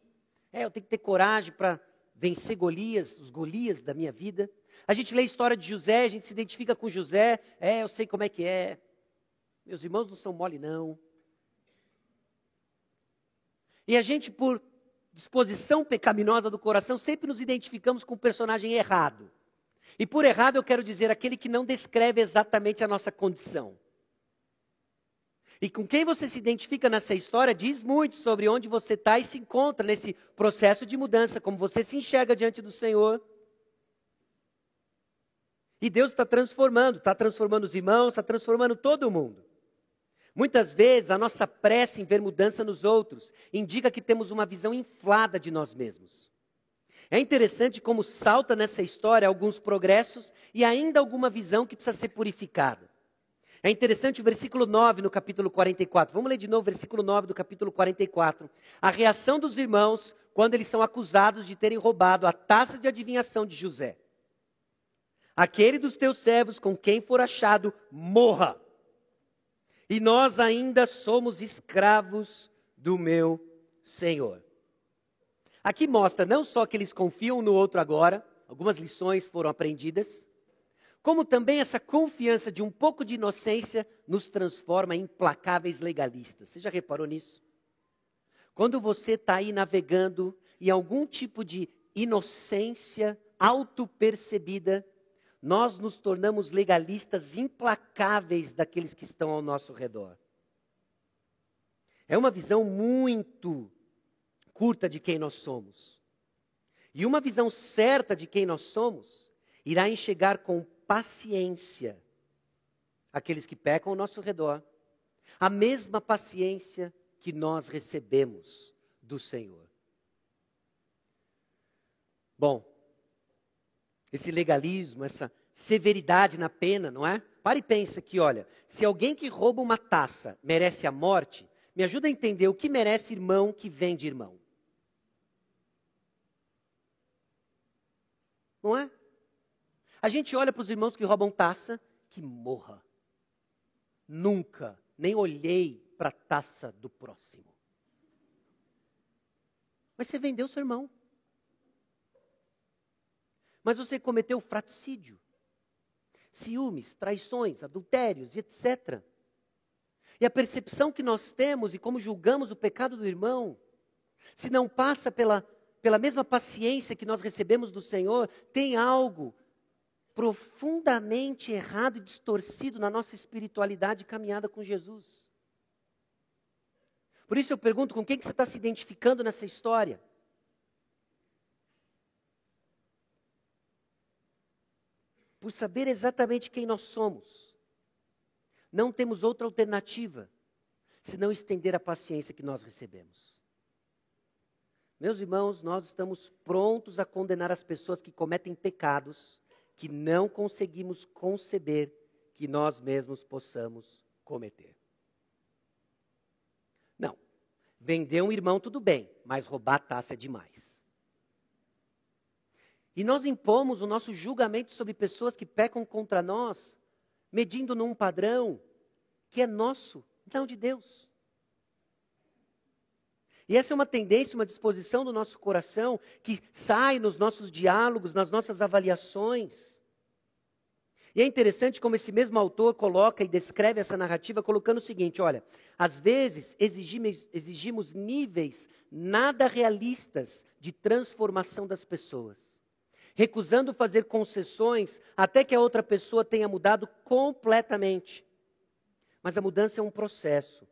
É, eu tenho que ter coragem para vencer Golias, os Golias da minha vida. A gente lê a história de José, a gente se identifica com José. É, eu sei como é que é. Meus irmãos não são mole, não. E a gente, por disposição pecaminosa do coração, sempre nos identificamos com o personagem errado. E por errado eu quero dizer aquele que não descreve exatamente a nossa condição. E com quem você se identifica nessa história diz muito sobre onde você está e se encontra nesse processo de mudança, como você se enxerga diante do Senhor. E Deus está transformando, está transformando os irmãos, está transformando todo mundo. Muitas vezes a nossa pressa em ver mudança nos outros indica que temos uma visão inflada de nós mesmos. É interessante como salta nessa história alguns progressos e ainda alguma visão que precisa ser purificada. É interessante o versículo 9 no capítulo 44. Vamos ler de novo o versículo 9 do capítulo 44. A reação dos irmãos quando eles são acusados de terem roubado a taça de adivinhação de José. Aquele dos teus servos com quem for achado, morra e nós ainda somos escravos do meu Senhor. Aqui mostra não só que eles confiam no outro agora, algumas lições foram aprendidas, como também essa confiança de um pouco de inocência nos transforma em implacáveis legalistas. Você já reparou nisso? Quando você está aí navegando e algum tipo de inocência autopercebida nós nos tornamos legalistas implacáveis daqueles que estão ao nosso redor. É uma visão muito curta de quem nós somos. E uma visão certa de quem nós somos irá enxergar com paciência aqueles que pecam ao nosso redor, a mesma paciência que nós recebemos do Senhor. Bom, esse legalismo, essa severidade na pena, não é? Pare e pensa que, olha, se alguém que rouba uma taça merece a morte, me ajuda a entender o que merece irmão que vende irmão. Não é? A gente olha para os irmãos que roubam taça, que morra. Nunca, nem olhei para a taça do próximo. Mas você vendeu seu irmão mas você cometeu fraticídio, ciúmes, traições, adultérios e etc. E a percepção que nós temos e como julgamos o pecado do irmão, se não passa pela, pela mesma paciência que nós recebemos do Senhor, tem algo profundamente errado e distorcido na nossa espiritualidade e caminhada com Jesus. Por isso eu pergunto: com quem que você está se identificando nessa história? por saber exatamente quem nós somos. Não temos outra alternativa senão estender a paciência que nós recebemos. Meus irmãos, nós estamos prontos a condenar as pessoas que cometem pecados que não conseguimos conceber que nós mesmos possamos cometer. Não. Vender um irmão, tudo bem, mas roubar taça é demais. E nós impomos o nosso julgamento sobre pessoas que pecam contra nós, medindo num padrão que é nosso, não de Deus. E essa é uma tendência, uma disposição do nosso coração que sai nos nossos diálogos, nas nossas avaliações. E é interessante como esse mesmo autor coloca e descreve essa narrativa colocando o seguinte: olha, às vezes exigimos, exigimos níveis nada realistas de transformação das pessoas recusando fazer concessões até que a outra pessoa tenha mudado completamente. Mas a mudança é um processo.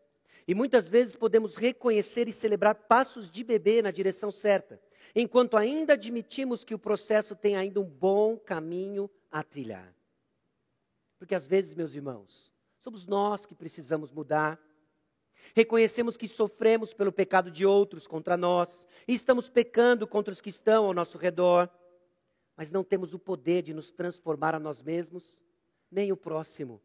E muitas vezes podemos reconhecer e celebrar passos de bebê na direção certa, enquanto ainda admitimos que o processo tem ainda um bom caminho a trilhar. Porque às vezes, meus irmãos, somos nós que precisamos mudar. Reconhecemos que sofremos pelo pecado de outros contra nós e estamos pecando contra os que estão ao nosso redor mas não temos o poder de nos transformar a nós mesmos, nem o próximo.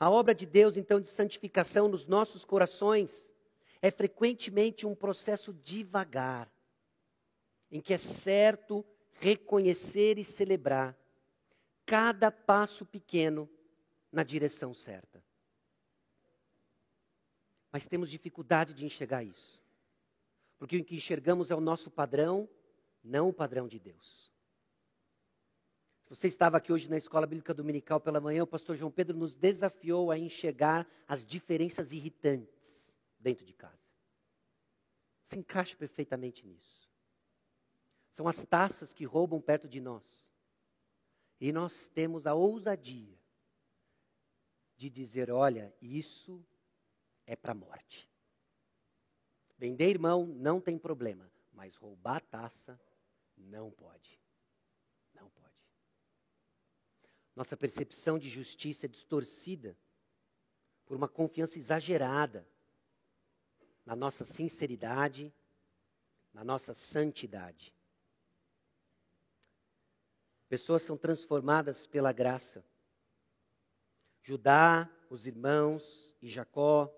A obra de Deus, então, de santificação nos nossos corações é frequentemente um processo devagar, em que é certo reconhecer e celebrar cada passo pequeno na direção certa. Mas temos dificuldade de enxergar isso. Porque o que enxergamos é o nosso padrão, não o padrão de Deus. Você estava aqui hoje na Escola Bíblica Dominical pela manhã, o pastor João Pedro nos desafiou a enxergar as diferenças irritantes dentro de casa. Se encaixa perfeitamente nisso. São as taças que roubam perto de nós. E nós temos a ousadia de dizer: olha, isso é para a morte. Vender irmão não tem problema, mas roubar taça não pode. Nossa percepção de justiça é distorcida por uma confiança exagerada na nossa sinceridade, na nossa santidade. Pessoas são transformadas pela graça. Judá, os irmãos e Jacó,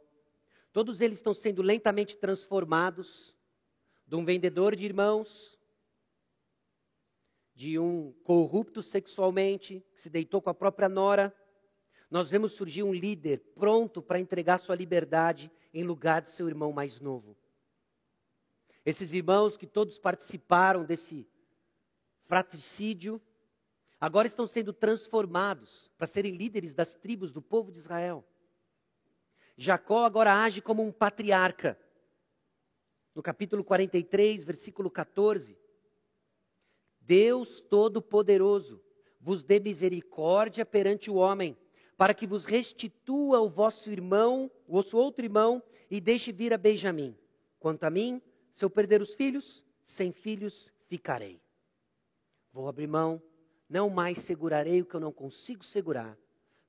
todos eles estão sendo lentamente transformados de um vendedor de irmãos de um corrupto sexualmente, que se deitou com a própria nora, nós vemos surgir um líder pronto para entregar sua liberdade em lugar de seu irmão mais novo. Esses irmãos que todos participaram desse fratricídio, agora estão sendo transformados para serem líderes das tribos do povo de Israel. Jacó agora age como um patriarca. No capítulo 43, versículo 14, Deus Todo-Poderoso vos dê misericórdia perante o homem, para que vos restitua o vosso irmão, o vosso outro irmão, e deixe vir a Benjamim. Quanto a mim, se eu perder os filhos, sem filhos ficarei. Vou abrir mão, não mais segurarei o que eu não consigo segurar,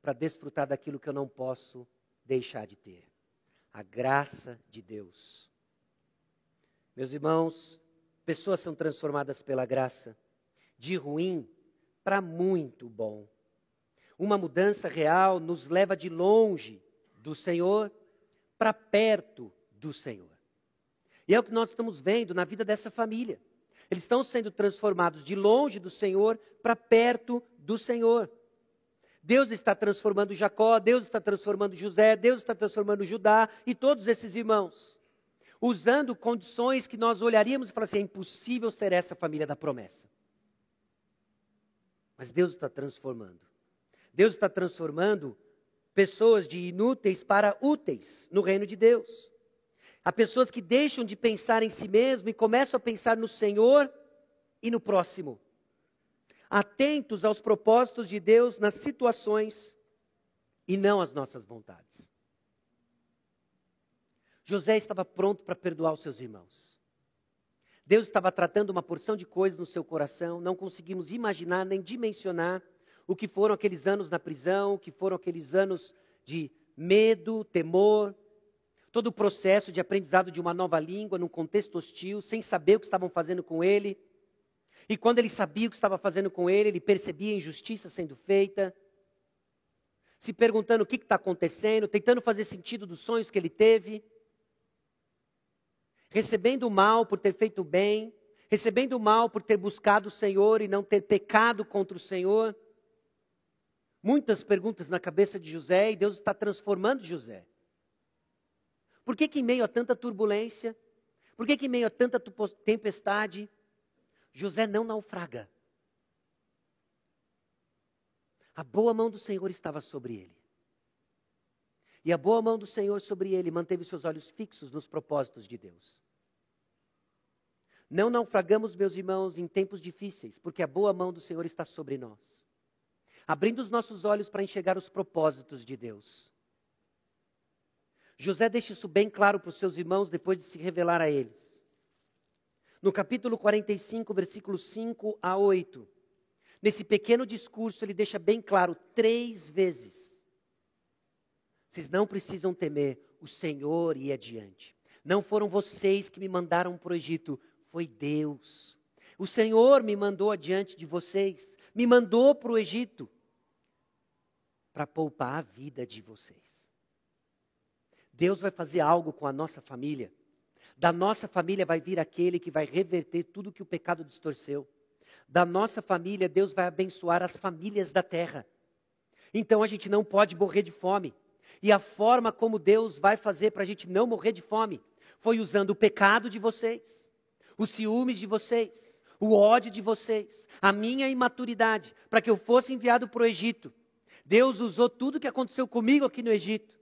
para desfrutar daquilo que eu não posso deixar de ter. A graça de Deus. Meus irmãos, pessoas são transformadas pela graça de ruim para muito bom. Uma mudança real nos leva de longe do Senhor para perto do Senhor. E é o que nós estamos vendo na vida dessa família. Eles estão sendo transformados de longe do Senhor para perto do Senhor. Deus está transformando Jacó, Deus está transformando José, Deus está transformando Judá e todos esses irmãos. Usando condições que nós olharíamos e falaríamos assim: é impossível ser essa família da promessa. Mas Deus está transformando. Deus está transformando pessoas de inúteis para úteis no reino de Deus. Há pessoas que deixam de pensar em si mesmo e começam a pensar no Senhor e no próximo. Atentos aos propósitos de Deus nas situações e não às nossas vontades. José estava pronto para perdoar os seus irmãos. Deus estava tratando uma porção de coisas no seu coração, não conseguimos imaginar nem dimensionar o que foram aqueles anos na prisão, o que foram aqueles anos de medo, temor, todo o processo de aprendizado de uma nova língua num contexto hostil, sem saber o que estavam fazendo com ele. E quando ele sabia o que estava fazendo com ele, ele percebia a injustiça sendo feita, se perguntando o que está acontecendo, tentando fazer sentido dos sonhos que ele teve recebendo o mal por ter feito bem, recebendo o mal por ter buscado o Senhor e não ter pecado contra o Senhor. Muitas perguntas na cabeça de José e Deus está transformando José. Por que, que em meio a tanta turbulência, por que, que em meio a tanta tempestade, José não naufraga? A boa mão do Senhor estava sobre ele. E a boa mão do Senhor sobre ele manteve seus olhos fixos nos propósitos de Deus. Não naufragamos, meus irmãos, em tempos difíceis, porque a boa mão do Senhor está sobre nós, abrindo os nossos olhos para enxergar os propósitos de Deus. José deixa isso bem claro para os seus irmãos depois de se revelar a eles. No capítulo 45, versículos 5 a 8, nesse pequeno discurso, ele deixa bem claro três vezes: vocês não precisam temer, o Senhor ia adiante. Não foram vocês que me mandaram para o Egito, foi Deus. O Senhor me mandou adiante de vocês, me mandou para o Egito para poupar a vida de vocês. Deus vai fazer algo com a nossa família. Da nossa família vai vir aquele que vai reverter tudo que o pecado distorceu. da nossa família, Deus vai abençoar as famílias da terra. Então a gente não pode morrer de fome. E a forma como Deus vai fazer para a gente não morrer de fome foi usando o pecado de vocês, os ciúmes de vocês, o ódio de vocês, a minha imaturidade, para que eu fosse enviado para o Egito. Deus usou tudo o que aconteceu comigo aqui no Egito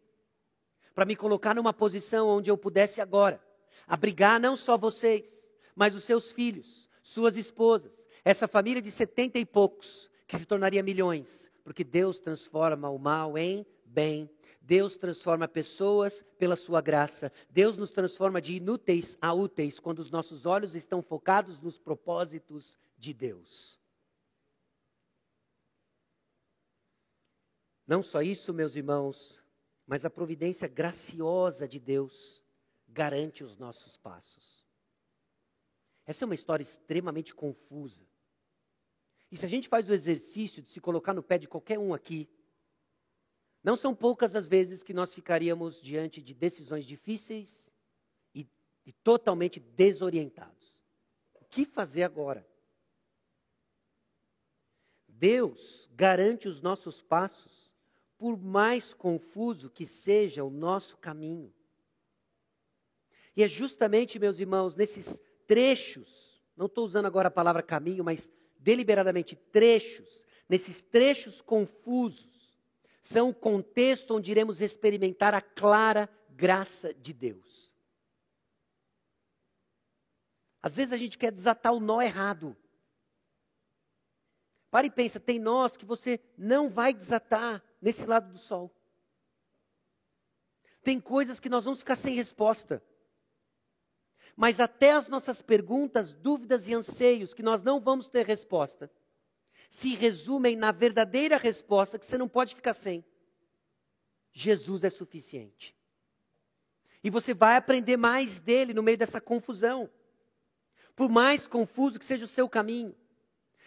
para me colocar numa posição onde eu pudesse agora abrigar não só vocês, mas os seus filhos, suas esposas, essa família de setenta e poucos, que se tornaria milhões, porque Deus transforma o mal em bem. Deus transforma pessoas pela sua graça. Deus nos transforma de inúteis a úteis quando os nossos olhos estão focados nos propósitos de Deus. Não só isso, meus irmãos, mas a providência graciosa de Deus garante os nossos passos. Essa é uma história extremamente confusa. E se a gente faz o exercício de se colocar no pé de qualquer um aqui, não são poucas as vezes que nós ficaríamos diante de decisões difíceis e, e totalmente desorientados. O que fazer agora? Deus garante os nossos passos, por mais confuso que seja o nosso caminho. E é justamente, meus irmãos, nesses trechos, não estou usando agora a palavra caminho, mas deliberadamente trechos, nesses trechos confusos, são o contexto onde iremos experimentar a clara graça de Deus. Às vezes a gente quer desatar o nó errado. Pare e pensa, tem nós que você não vai desatar nesse lado do sol. Tem coisas que nós vamos ficar sem resposta. Mas até as nossas perguntas, dúvidas e anseios, que nós não vamos ter resposta, se resumem na verdadeira resposta que você não pode ficar sem. Jesus é suficiente. E você vai aprender mais dele no meio dessa confusão. Por mais confuso que seja o seu caminho.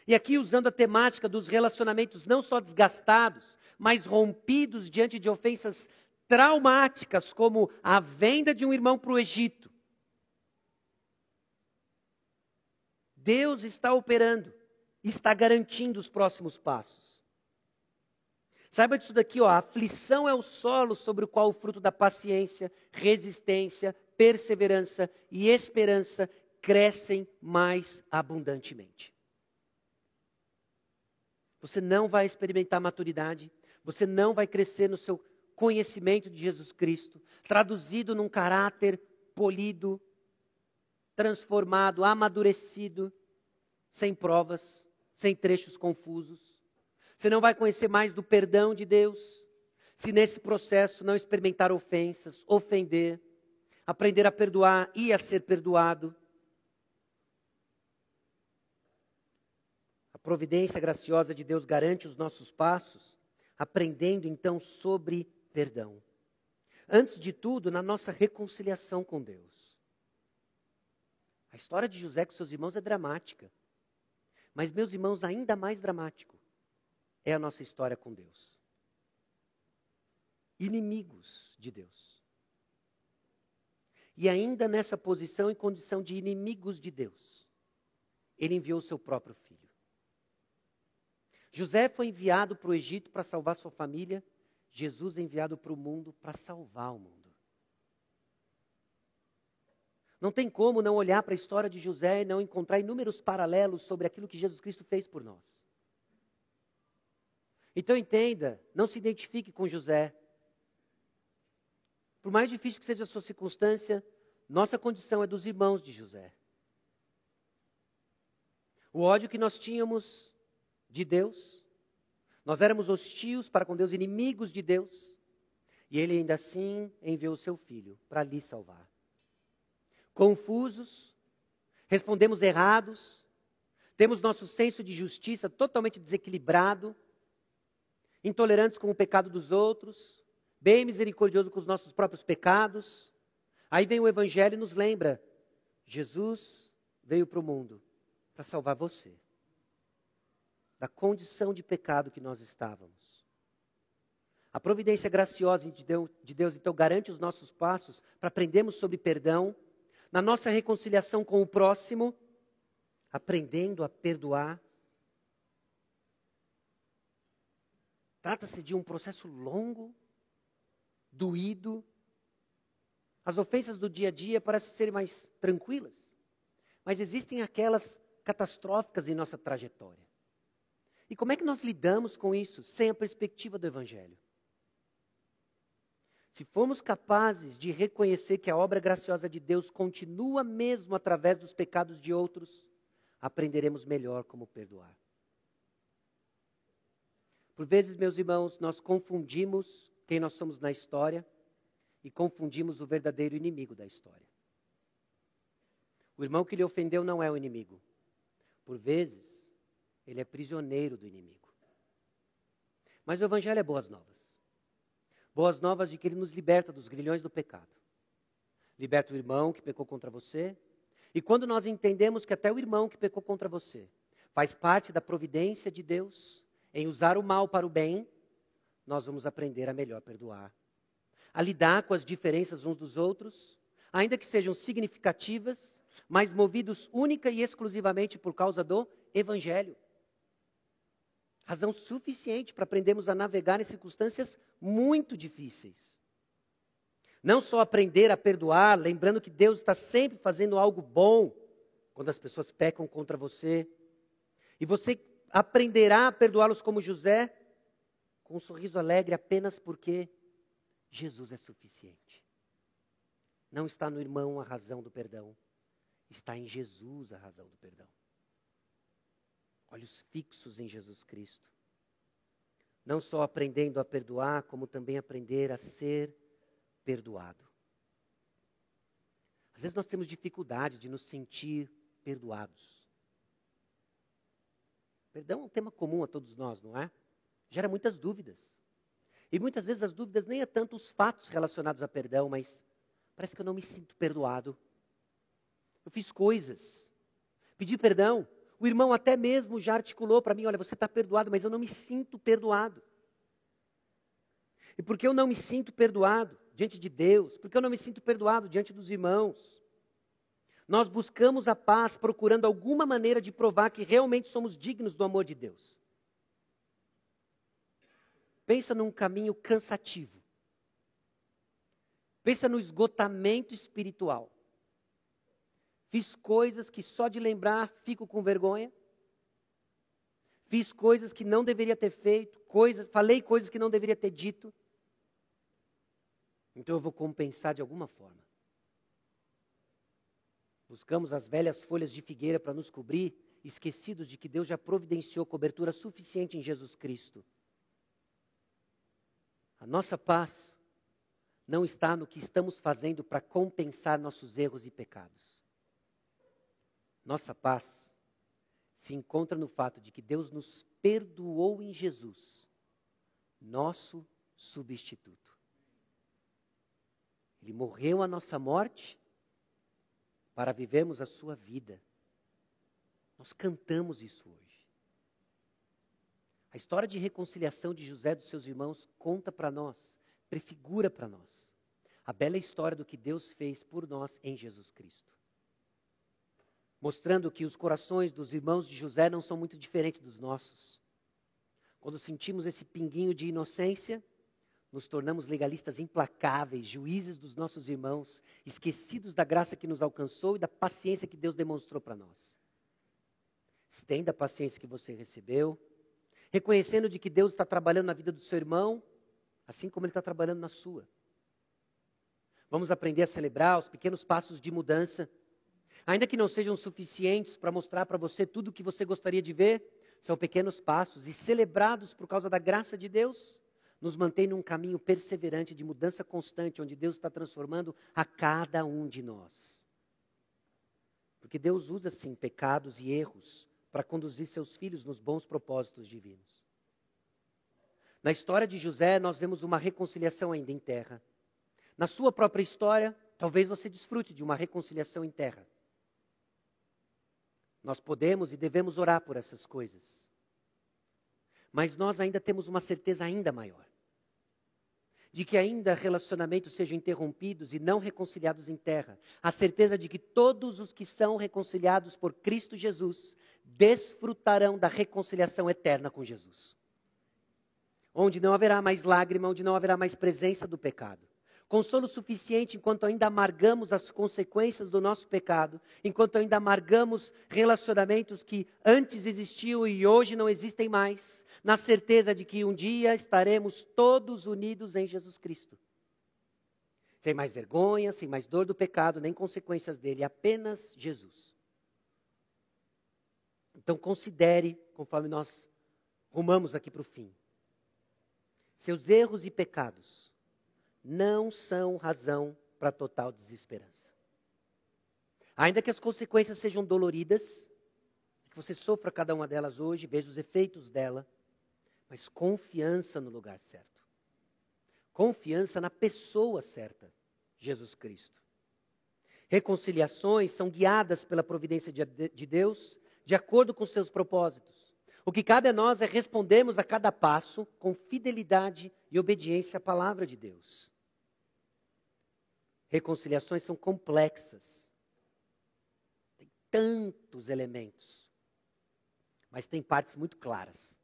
E aqui usando a temática dos relacionamentos não só desgastados, mas rompidos diante de ofensas traumáticas, como a venda de um irmão para o Egito, Deus está operando, está garantindo os próximos passos. Saiba disso daqui, ó, a aflição é o solo sobre o qual o fruto da paciência, resistência, perseverança e esperança crescem mais abundantemente. Você não vai experimentar maturidade, você não vai crescer no seu conhecimento de Jesus Cristo, traduzido num caráter polido, transformado, amadurecido, sem provas, sem trechos confusos. Você não vai conhecer mais do perdão de Deus, se nesse processo não experimentar ofensas, ofender, aprender a perdoar e a ser perdoado. A providência graciosa de Deus garante os nossos passos, aprendendo então sobre perdão. Antes de tudo, na nossa reconciliação com Deus. A história de José com seus irmãos é dramática. Mas, meus irmãos, ainda mais dramático é a nossa história com Deus. Inimigos de Deus. E ainda nessa posição e condição de inimigos de Deus, ele enviou o seu próprio filho. José foi enviado para o Egito para salvar sua família, Jesus é enviado para o mundo para salvar o mundo. Não tem como não olhar para a história de José e não encontrar inúmeros paralelos sobre aquilo que Jesus Cristo fez por nós. Então entenda, não se identifique com José. Por mais difícil que seja a sua circunstância, nossa condição é dos irmãos de José. O ódio que nós tínhamos de Deus, nós éramos hostios para com Deus, inimigos de Deus, e ele ainda assim enviou o seu filho para lhe salvar confusos, respondemos errados, temos nosso senso de justiça totalmente desequilibrado, intolerantes com o pecado dos outros, bem misericordioso com os nossos próprios pecados. Aí vem o Evangelho e nos lembra: Jesus veio para o mundo para salvar você da condição de pecado que nós estávamos. A providência graciosa de Deus, de Deus então garante os nossos passos para aprendermos sobre perdão na nossa reconciliação com o próximo, aprendendo a perdoar. Trata-se de um processo longo, doído. As ofensas do dia a dia parecem ser mais tranquilas, mas existem aquelas catastróficas em nossa trajetória. E como é que nós lidamos com isso sem a perspectiva do Evangelho? Se formos capazes de reconhecer que a obra graciosa de Deus continua mesmo através dos pecados de outros, aprenderemos melhor como perdoar. Por vezes, meus irmãos, nós confundimos quem nós somos na história e confundimos o verdadeiro inimigo da história. O irmão que lhe ofendeu não é o inimigo. Por vezes, ele é prisioneiro do inimigo. Mas o Evangelho é boas novas. Boas novas de que ele nos liberta dos grilhões do pecado. Liberta o irmão que pecou contra você. E quando nós entendemos que até o irmão que pecou contra você faz parte da providência de Deus em usar o mal para o bem, nós vamos aprender a melhor perdoar. A lidar com as diferenças uns dos outros, ainda que sejam significativas, mas movidos única e exclusivamente por causa do Evangelho. Razão suficiente para aprendermos a navegar em circunstâncias muito difíceis. Não só aprender a perdoar, lembrando que Deus está sempre fazendo algo bom quando as pessoas pecam contra você. E você aprenderá a perdoá-los como José, com um sorriso alegre apenas porque Jesus é suficiente. Não está no irmão a razão do perdão, está em Jesus a razão do perdão olhos fixos em Jesus Cristo. Não só aprendendo a perdoar, como também aprender a ser perdoado. Às vezes nós temos dificuldade de nos sentir perdoados. Perdão é um tema comum a todos nós, não é? Gera muitas dúvidas. E muitas vezes as dúvidas nem é tanto os fatos relacionados a perdão, mas parece que eu não me sinto perdoado. Eu fiz coisas, pedi perdão, o irmão até mesmo já articulou para mim: olha, você está perdoado, mas eu não me sinto perdoado. E porque eu não me sinto perdoado diante de Deus, porque eu não me sinto perdoado diante dos irmãos, nós buscamos a paz procurando alguma maneira de provar que realmente somos dignos do amor de Deus. Pensa num caminho cansativo. Pensa no esgotamento espiritual. Fiz coisas que só de lembrar fico com vergonha. Fiz coisas que não deveria ter feito, coisas, falei coisas que não deveria ter dito. Então eu vou compensar de alguma forma. Buscamos as velhas folhas de figueira para nos cobrir, esquecidos de que Deus já providenciou cobertura suficiente em Jesus Cristo. A nossa paz não está no que estamos fazendo para compensar nossos erros e pecados. Nossa paz se encontra no fato de que Deus nos perdoou em Jesus, nosso substituto. Ele morreu a nossa morte para vivermos a sua vida. Nós cantamos isso hoje. A história de reconciliação de José e dos seus irmãos conta para nós, prefigura para nós, a bela história do que Deus fez por nós em Jesus Cristo mostrando que os corações dos irmãos de José não são muito diferentes dos nossos. Quando sentimos esse pinguinho de inocência, nos tornamos legalistas implacáveis, juízes dos nossos irmãos, esquecidos da graça que nos alcançou e da paciência que Deus demonstrou para nós. Estenda a paciência que você recebeu, reconhecendo de que Deus está trabalhando na vida do seu irmão, assim como Ele está trabalhando na sua. Vamos aprender a celebrar os pequenos passos de mudança Ainda que não sejam suficientes para mostrar para você tudo o que você gostaria de ver, são pequenos passos e celebrados por causa da graça de Deus, nos mantém num caminho perseverante de mudança constante, onde Deus está transformando a cada um de nós. Porque Deus usa, sim, pecados e erros para conduzir seus filhos nos bons propósitos divinos. Na história de José, nós vemos uma reconciliação ainda em terra. Na sua própria história, talvez você desfrute de uma reconciliação em terra. Nós podemos e devemos orar por essas coisas. Mas nós ainda temos uma certeza ainda maior. De que ainda relacionamentos sejam interrompidos e não reconciliados em terra. A certeza de que todos os que são reconciliados por Cristo Jesus desfrutarão da reconciliação eterna com Jesus. onde não haverá mais lágrima, onde não haverá mais presença do pecado. Consolo suficiente enquanto ainda amargamos as consequências do nosso pecado, enquanto ainda amargamos relacionamentos que antes existiam e hoje não existem mais, na certeza de que um dia estaremos todos unidos em Jesus Cristo. Sem mais vergonha, sem mais dor do pecado, nem consequências dele, apenas Jesus. Então considere, conforme nós rumamos aqui para o fim, seus erros e pecados não são razão para total desesperança. Ainda que as consequências sejam doloridas, que você sofra cada uma delas hoje, veja os efeitos dela, mas confiança no lugar certo. Confiança na pessoa certa, Jesus Cristo. Reconciliações são guiadas pela providência de Deus, de acordo com seus propósitos. O que cabe a nós é respondermos a cada passo com fidelidade e obediência à palavra de Deus. Reconciliações são complexas. Tem tantos elementos. Mas tem partes muito claras.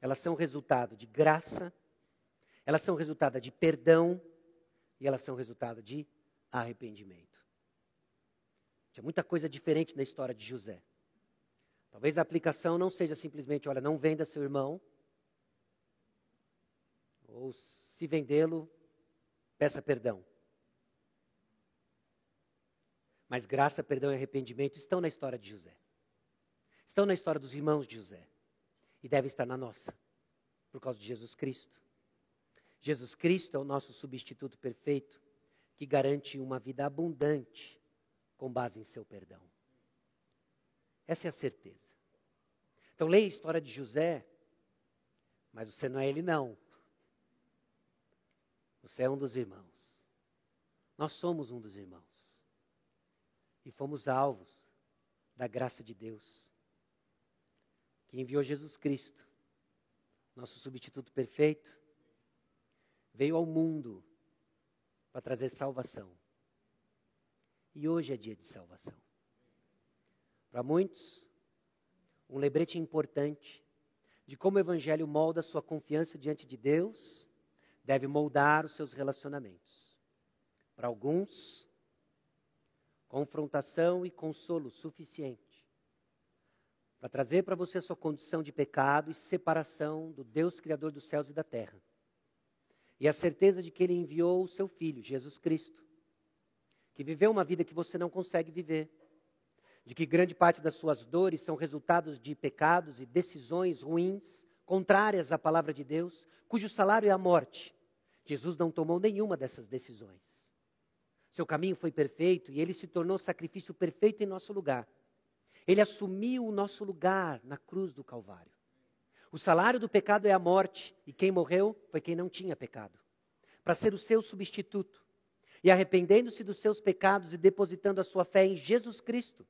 Elas são resultado de graça, elas são resultado de perdão e elas são resultado de arrependimento. Tinha muita coisa diferente na história de José. Talvez a aplicação não seja simplesmente, olha, não venda seu irmão. Ou se vendê-lo, peça perdão. Mas graça, perdão e arrependimento estão na história de José. Estão na história dos irmãos de José. E devem estar na nossa, por causa de Jesus Cristo. Jesus Cristo é o nosso substituto perfeito, que garante uma vida abundante com base em seu perdão. Essa é a certeza. Então leia a história de José, mas você não é ele não. Você é um dos irmãos. Nós somos um dos irmãos. E fomos alvos da graça de Deus, que enviou Jesus Cristo, nosso substituto perfeito, veio ao mundo para trazer salvação. E hoje é dia de salvação. Para muitos, um lembrete importante de como o Evangelho molda sua confiança diante de Deus, deve moldar os seus relacionamentos. Para alguns, confrontação e consolo suficiente para trazer para você a sua condição de pecado e separação do Deus Criador dos céus e da terra. E a certeza de que Ele enviou o seu Filho, Jesus Cristo, que viveu uma vida que você não consegue viver de que grande parte das suas dores são resultados de pecados e decisões ruins, contrárias à palavra de Deus, cujo salário é a morte. Jesus não tomou nenhuma dessas decisões. Seu caminho foi perfeito e ele se tornou sacrifício perfeito em nosso lugar. Ele assumiu o nosso lugar na cruz do Calvário. O salário do pecado é a morte, e quem morreu foi quem não tinha pecado, para ser o seu substituto. E arrependendo-se dos seus pecados e depositando a sua fé em Jesus Cristo,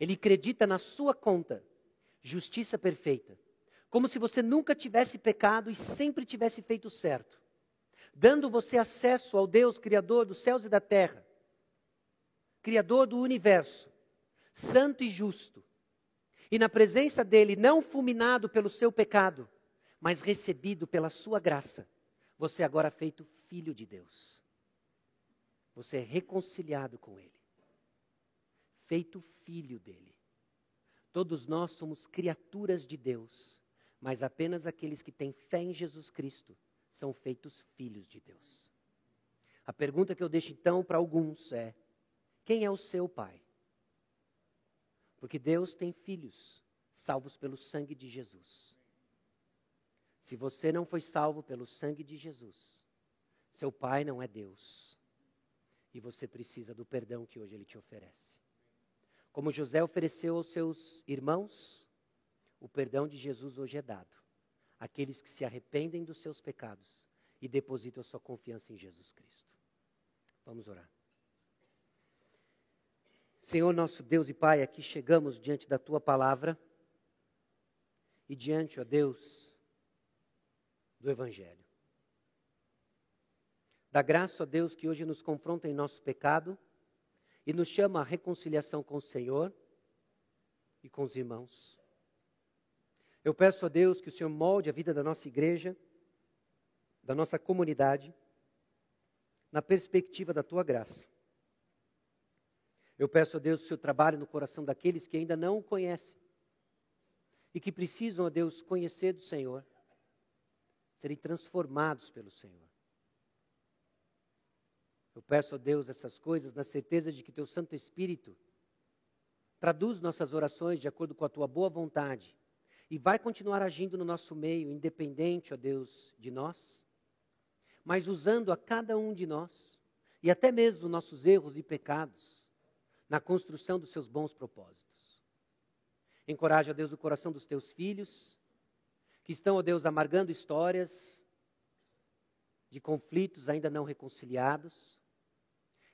ele acredita na sua conta justiça perfeita. Como se você nunca tivesse pecado e sempre tivesse feito certo. Dando você acesso ao Deus Criador dos céus e da terra, Criador do universo, santo e justo. E na presença dele, não fulminado pelo seu pecado, mas recebido pela sua graça, você agora é feito filho de Deus. Você é reconciliado com ele feito filho dele. Todos nós somos criaturas de Deus, mas apenas aqueles que têm fé em Jesus Cristo são feitos filhos de Deus. A pergunta que eu deixo então para alguns é: quem é o seu pai? Porque Deus tem filhos salvos pelo sangue de Jesus. Se você não foi salvo pelo sangue de Jesus, seu pai não é Deus. E você precisa do perdão que hoje ele te oferece. Como José ofereceu aos seus irmãos, o perdão de Jesus hoje é dado. Aqueles que se arrependem dos seus pecados e depositam a sua confiança em Jesus Cristo. Vamos orar. Senhor nosso Deus e Pai, aqui chegamos diante da tua palavra e diante, ó Deus, do Evangelho. Da graça, ó Deus, que hoje nos confronta em nosso pecado e nos chama à reconciliação com o Senhor e com os irmãos. Eu peço a Deus que o Senhor molde a vida da nossa igreja, da nossa comunidade, na perspectiva da tua graça. Eu peço a Deus que o Senhor trabalhe no coração daqueles que ainda não o conhecem e que precisam, a Deus, conhecer do Senhor, serem transformados pelo Senhor. Eu peço a Deus essas coisas na certeza de que Teu Santo Espírito traduz nossas orações de acordo com a Tua boa vontade e vai continuar agindo no nosso meio, independente, ó Deus, de nós, mas usando a cada um de nós e até mesmo nossos erros e pecados na construção dos Seus bons propósitos. Encoraja, Deus, o coração dos teus filhos, que estão, ó Deus, amargando histórias de conflitos ainda não reconciliados.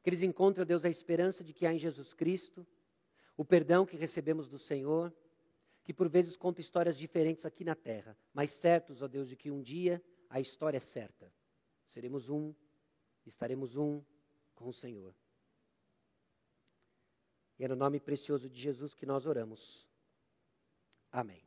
Que eles encontrem, ó Deus, a esperança de que há em Jesus Cristo, o perdão que recebemos do Senhor, que por vezes conta histórias diferentes aqui na terra, mas certos, ó Deus, de que um dia a história é certa. Seremos um, estaremos um com o Senhor. E é no nome precioso de Jesus que nós oramos. Amém.